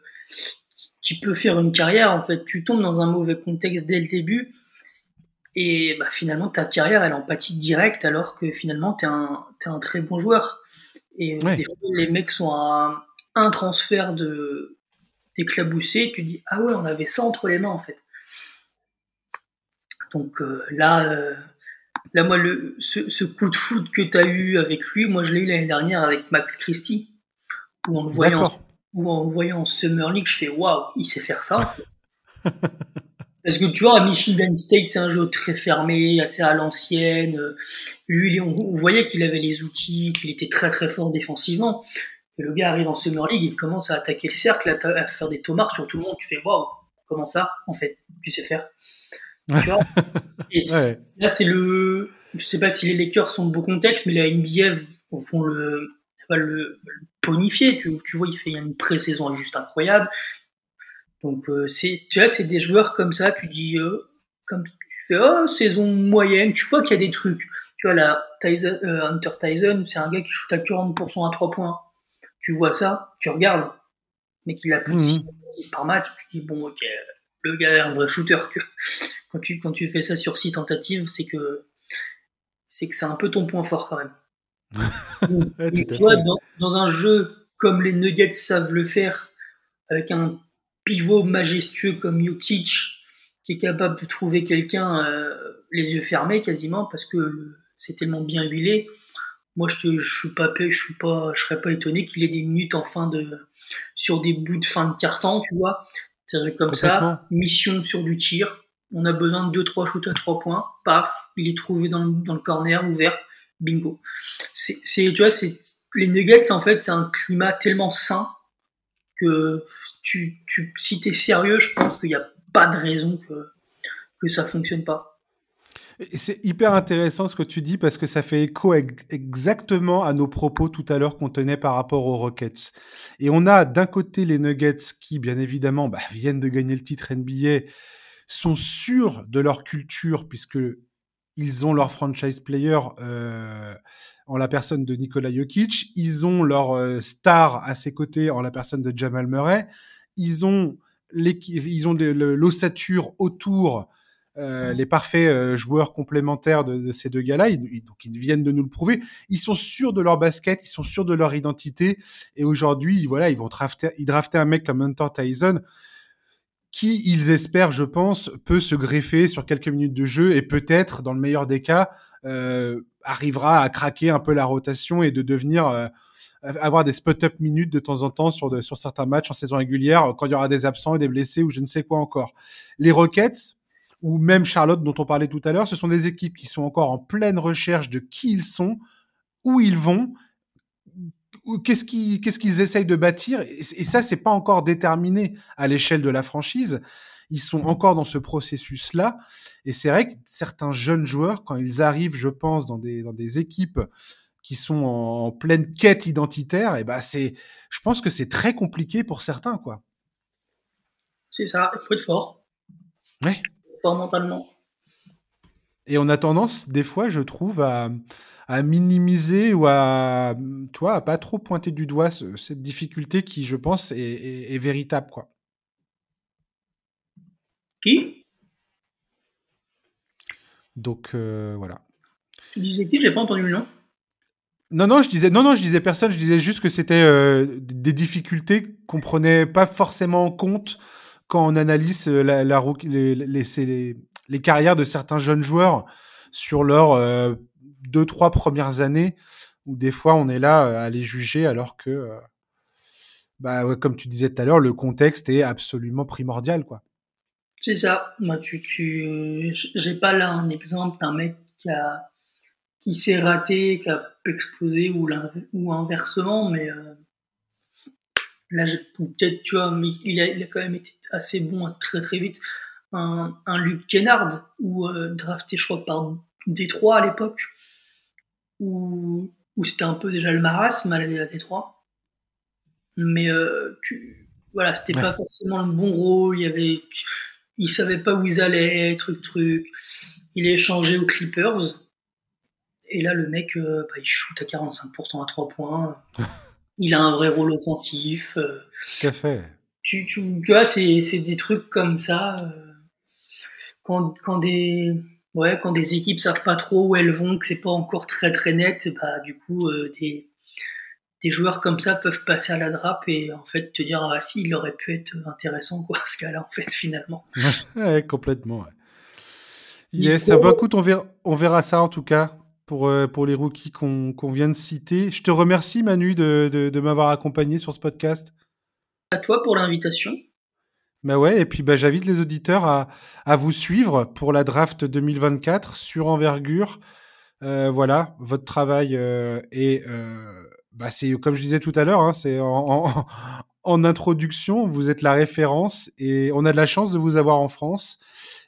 qui peut faire une carrière. En fait, tu tombes dans un mauvais contexte dès le début et bah, finalement ta carrière elle empathie direct alors que finalement tu es, es, un très bon joueur. Et des fois, les mecs sont à un transfert de d'éclabousser, tu dis ah ouais on avait ça entre les mains en fait. Donc euh, là, euh, là moi le, ce, ce, coup de foot que tu as eu avec lui, moi je l'ai eu l'année dernière avec Max Christie, où en le voyant, où en voyant Summer League, je fais waouh, il sait faire ça. Parce que tu vois, Michigan State, c'est un jeu très fermé, assez à l'ancienne. Lui, on, voyait qu'il avait les outils, qu'il était très très fort défensivement. Et le gars arrive en Summer League, il commence à attaquer le cercle, à, faire des tomards sur tout le monde. Tu fais waouh, comment ça, en fait, tu sais faire. Tu vois? Et là, c'est le. Je sais pas si les Lakers sont de beau contexte, mais la NBA vont le, le, le bonifier. Tu, tu, vois, il fait une pré-saison juste incroyable. Donc, euh, c'est, tu vois, c'est des joueurs comme ça, tu dis, euh, comme tu fais, oh, saison moyenne, tu vois qu'il y a des trucs. Tu vois, là, Tyson, euh, Hunter Tyson, c'est un gars qui shoot à 40% à 3 points. Tu vois ça, tu regardes, mais qu'il a plus de 6 mmh. par match, tu dis, bon, ok, le gars est un vrai shooter. Quand tu, quand tu fais ça sur 6 tentatives, c'est que, c'est que c'est un peu ton point fort quand même. Tu vois, dans, dans un jeu comme les Nuggets savent le faire, avec un pivot majestueux comme Jokic qui est capable de trouver quelqu'un euh, les yeux fermés quasiment parce que c'est tellement bien huilé. Moi, je, je suis pas, je suis pas, je serais pas étonné qu'il ait des minutes en fin de, sur des bouts de fin de carton, tu vois. C'est comme ça, mission sur du tir. On a besoin de 2-3 shoots à 3 points. Paf, il est trouvé dans dans le corner ouvert. Bingo. C'est, tu vois, c'est, les Nuggets, en fait, c'est un climat tellement sain que tu, tu, si tu es sérieux, je pense qu'il n'y a pas de raison que, que ça fonctionne pas. C'est hyper intéressant ce que tu dis parce que ça fait écho exactement à nos propos tout à l'heure qu'on tenait par rapport aux Rockets. Et on a d'un côté les Nuggets qui, bien évidemment, bah, viennent de gagner le titre NBA, sont sûrs de leur culture puisque ils ont leur franchise player euh, en la personne de Nikola Jokic, ils ont leur euh, star à ses côtés en la personne de Jamal Murray, ils ont ils ont l'ossature autour, euh, les parfaits joueurs complémentaires de, de ces deux gars-là, ils, donc ils viennent de nous le prouver. Ils sont sûrs de leur basket, ils sont sûrs de leur identité, et aujourd'hui, voilà, ils vont drafter, ils drafter un mec comme Hunter Tyson qui, ils espèrent, je pense, peut se greffer sur quelques minutes de jeu et peut-être, dans le meilleur des cas, euh, arrivera à craquer un peu la rotation et de devenir euh, avoir des spot-up minutes de temps en temps sur, de, sur certains matchs en saison régulière quand il y aura des absents et des blessés ou je ne sais quoi encore. Les Rockets ou même Charlotte dont on parlait tout à l'heure, ce sont des équipes qui sont encore en pleine recherche de qui ils sont, où ils vont, qu'est-ce qu'ils qu'est-ce qu'ils essayent de bâtir? Et, et ça c'est pas encore déterminé à l'échelle de la franchise. Ils sont encore dans ce processus là et c'est vrai que certains jeunes joueurs quand ils arrivent je pense dans des dans des équipes qui sont en, pleine quête identitaire et ben c'est je pense que c'est très compliqué pour certains quoi. C'est ça. Il faut être fort. Ouais. Fort mentalement et on a tendance des fois je trouve à à minimiser ou à, tu vois, à pas trop pointer du doigt cette difficulté qui, je pense, est, est, véritable, quoi. Qui? Donc euh, voilà. Tu disais qui? J'ai pas entendu le nom. Non, non, je disais, non, non, je disais personne. Je disais juste que c'était euh, des difficultés qu'on prenait pas forcément en compte quand on analyse euh, la, la les, les, les, carrières de certains jeunes joueurs sur leur euh, deux, trois premières années où des fois on est là euh, à les juger alors que, euh, bah, comme tu disais tout à l'heure, le contexte est absolument primordial, quoi. C'est ça. Moi, tu, j'ai pas là un exemple d'un mec qui a, qui s'est raté, qui a explosé ou, ou inversement, mais là, peut-être, tu vois, mais il a, il a quand même été assez bon très très vite. Un, un Luke Kennard, ou drafté, je crois, par Détroit à l'époque, où, où c'était un peu déjà le marasme à la Détroit. Mais euh, tu, voilà, c'était pas forcément le bon rôle. Il y avait, ils savaient pas où ils allaient, truc truc. Il est échangé aux Clippers. et là, le mec, bah, il shoot à 45% à 3 points. il a un vrai rôle offensif. Tout à fait. Tu, tu, tu vois, c'est des trucs comme ça. quand, quand des ouais, quand des équipes savent pas trop où elles vont, que c'est pas encore très très net, bah du coup euh, des, des joueurs comme ça peuvent passer à la drape et en fait te dire ah si il aurait pu être intéressant quoi ce cas-là en fait finalement. ouais, complètement. Ouais. Yes, ça bah, écoute, on verra, on verra ça en tout cas pour, euh, pour les rookies qu'on vient de citer. Je te remercie Manu de, de, de m'avoir accompagné sur ce podcast. À toi pour l'invitation. Bah ouais, et puis bah, j'invite les auditeurs à, à, vous suivre pour la draft 2024 sur envergure. Euh, voilà, votre travail euh, est, euh, bah, c'est comme je disais tout à l'heure, hein, c'est en, en, en, introduction, vous êtes la référence et on a de la chance de vous avoir en France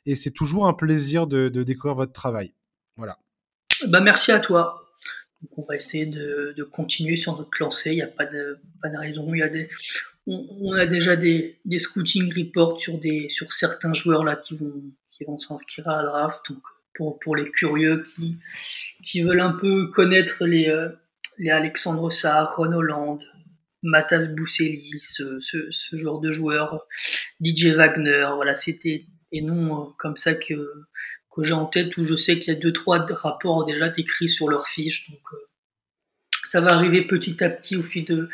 et c'est toujours un plaisir de, de, découvrir votre travail. Voilà. Bah merci à toi. Donc on va essayer de, continuer sur notre lancée. Il n'y a pas de, pas de raison. Il y a des, on, a déjà des, des, scouting reports sur, des, sur certains joueurs là qui vont, qui vont s'inscrire à la draft. Donc, pour, pour les curieux qui, qui veulent un peu connaître les, euh, les Alexandre Sarr, Ron Holland, Matas Bousselli, ce, ce, genre de joueurs, DJ Wagner, voilà, c'était des noms euh, comme ça que, que j'ai en tête où je sais qu'il y a deux, trois rapports déjà décrits sur leur fiche. Donc, euh, ça va arriver petit à petit au fil de,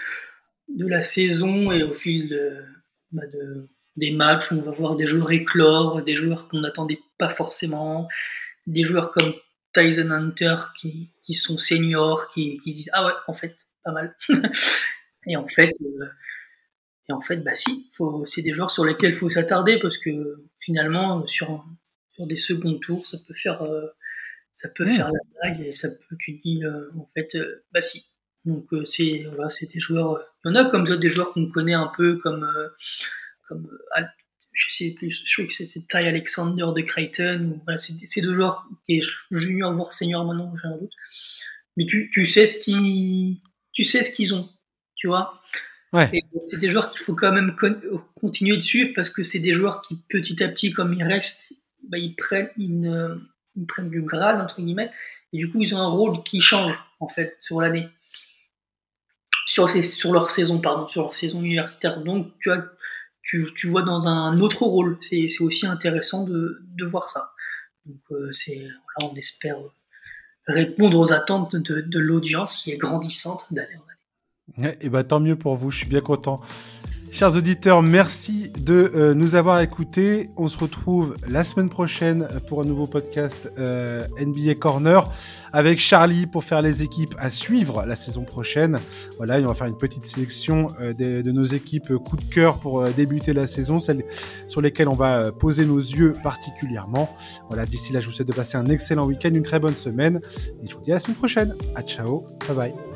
de la saison et au fil de, bah de, des matchs, on va voir des joueurs éclore, des joueurs qu'on n'attendait pas forcément, des joueurs comme Tyson Hunter qui, qui sont seniors, qui, qui, disent ah ouais en fait pas mal. et en fait, euh, et en fait bah si, c'est des joueurs sur lesquels il faut s'attarder parce que finalement sur sur des seconds tours ça peut faire euh, ça peut faire la blague et ça peut tu dis euh, en fait bah si donc euh, c'est voilà, c'est des joueurs. Euh, il y en a comme des joueurs qu'on connaît un peu comme euh, comme je sais plus, je crois que c'est Ty Alexander de Creighton. Voilà, c'est deux joueurs qui est junior voire senior maintenant, j'ai un doute. Mais tu, tu sais ce qu'ils tu sais ce qu'ils ont, tu vois. Ouais. C'est des joueurs qu'il faut quand même continuer de suivre parce que c'est des joueurs qui petit à petit, comme ils restent, bah, ils prennent ils, prennent du grade entre guillemets et du coup ils ont un rôle qui change en fait sur l'année sur, leur saison, pardon, sur leur saison universitaire. Donc, tu, vois dans un autre rôle. C'est aussi intéressant de, voir ça. Donc, euh, voilà, on espère répondre aux attentes de, de l'audience qui est grandissante d'année en année. Et bah, tant mieux pour vous, je suis bien content. Chers auditeurs, merci de euh, nous avoir écoutés. On se retrouve la semaine prochaine pour un nouveau podcast euh, NBA Corner avec Charlie pour faire les équipes à suivre la saison prochaine. Voilà, on va faire une petite sélection euh, de, de, nos équipes coup de cœur pour débuter la saison, celles sur lesquelles on va poser nos yeux particulièrement. Voilà, d'ici là, je vous souhaite de passer un excellent week-end, une très bonne semaine et je vous dis à la semaine prochaine. À ciao, bye bye.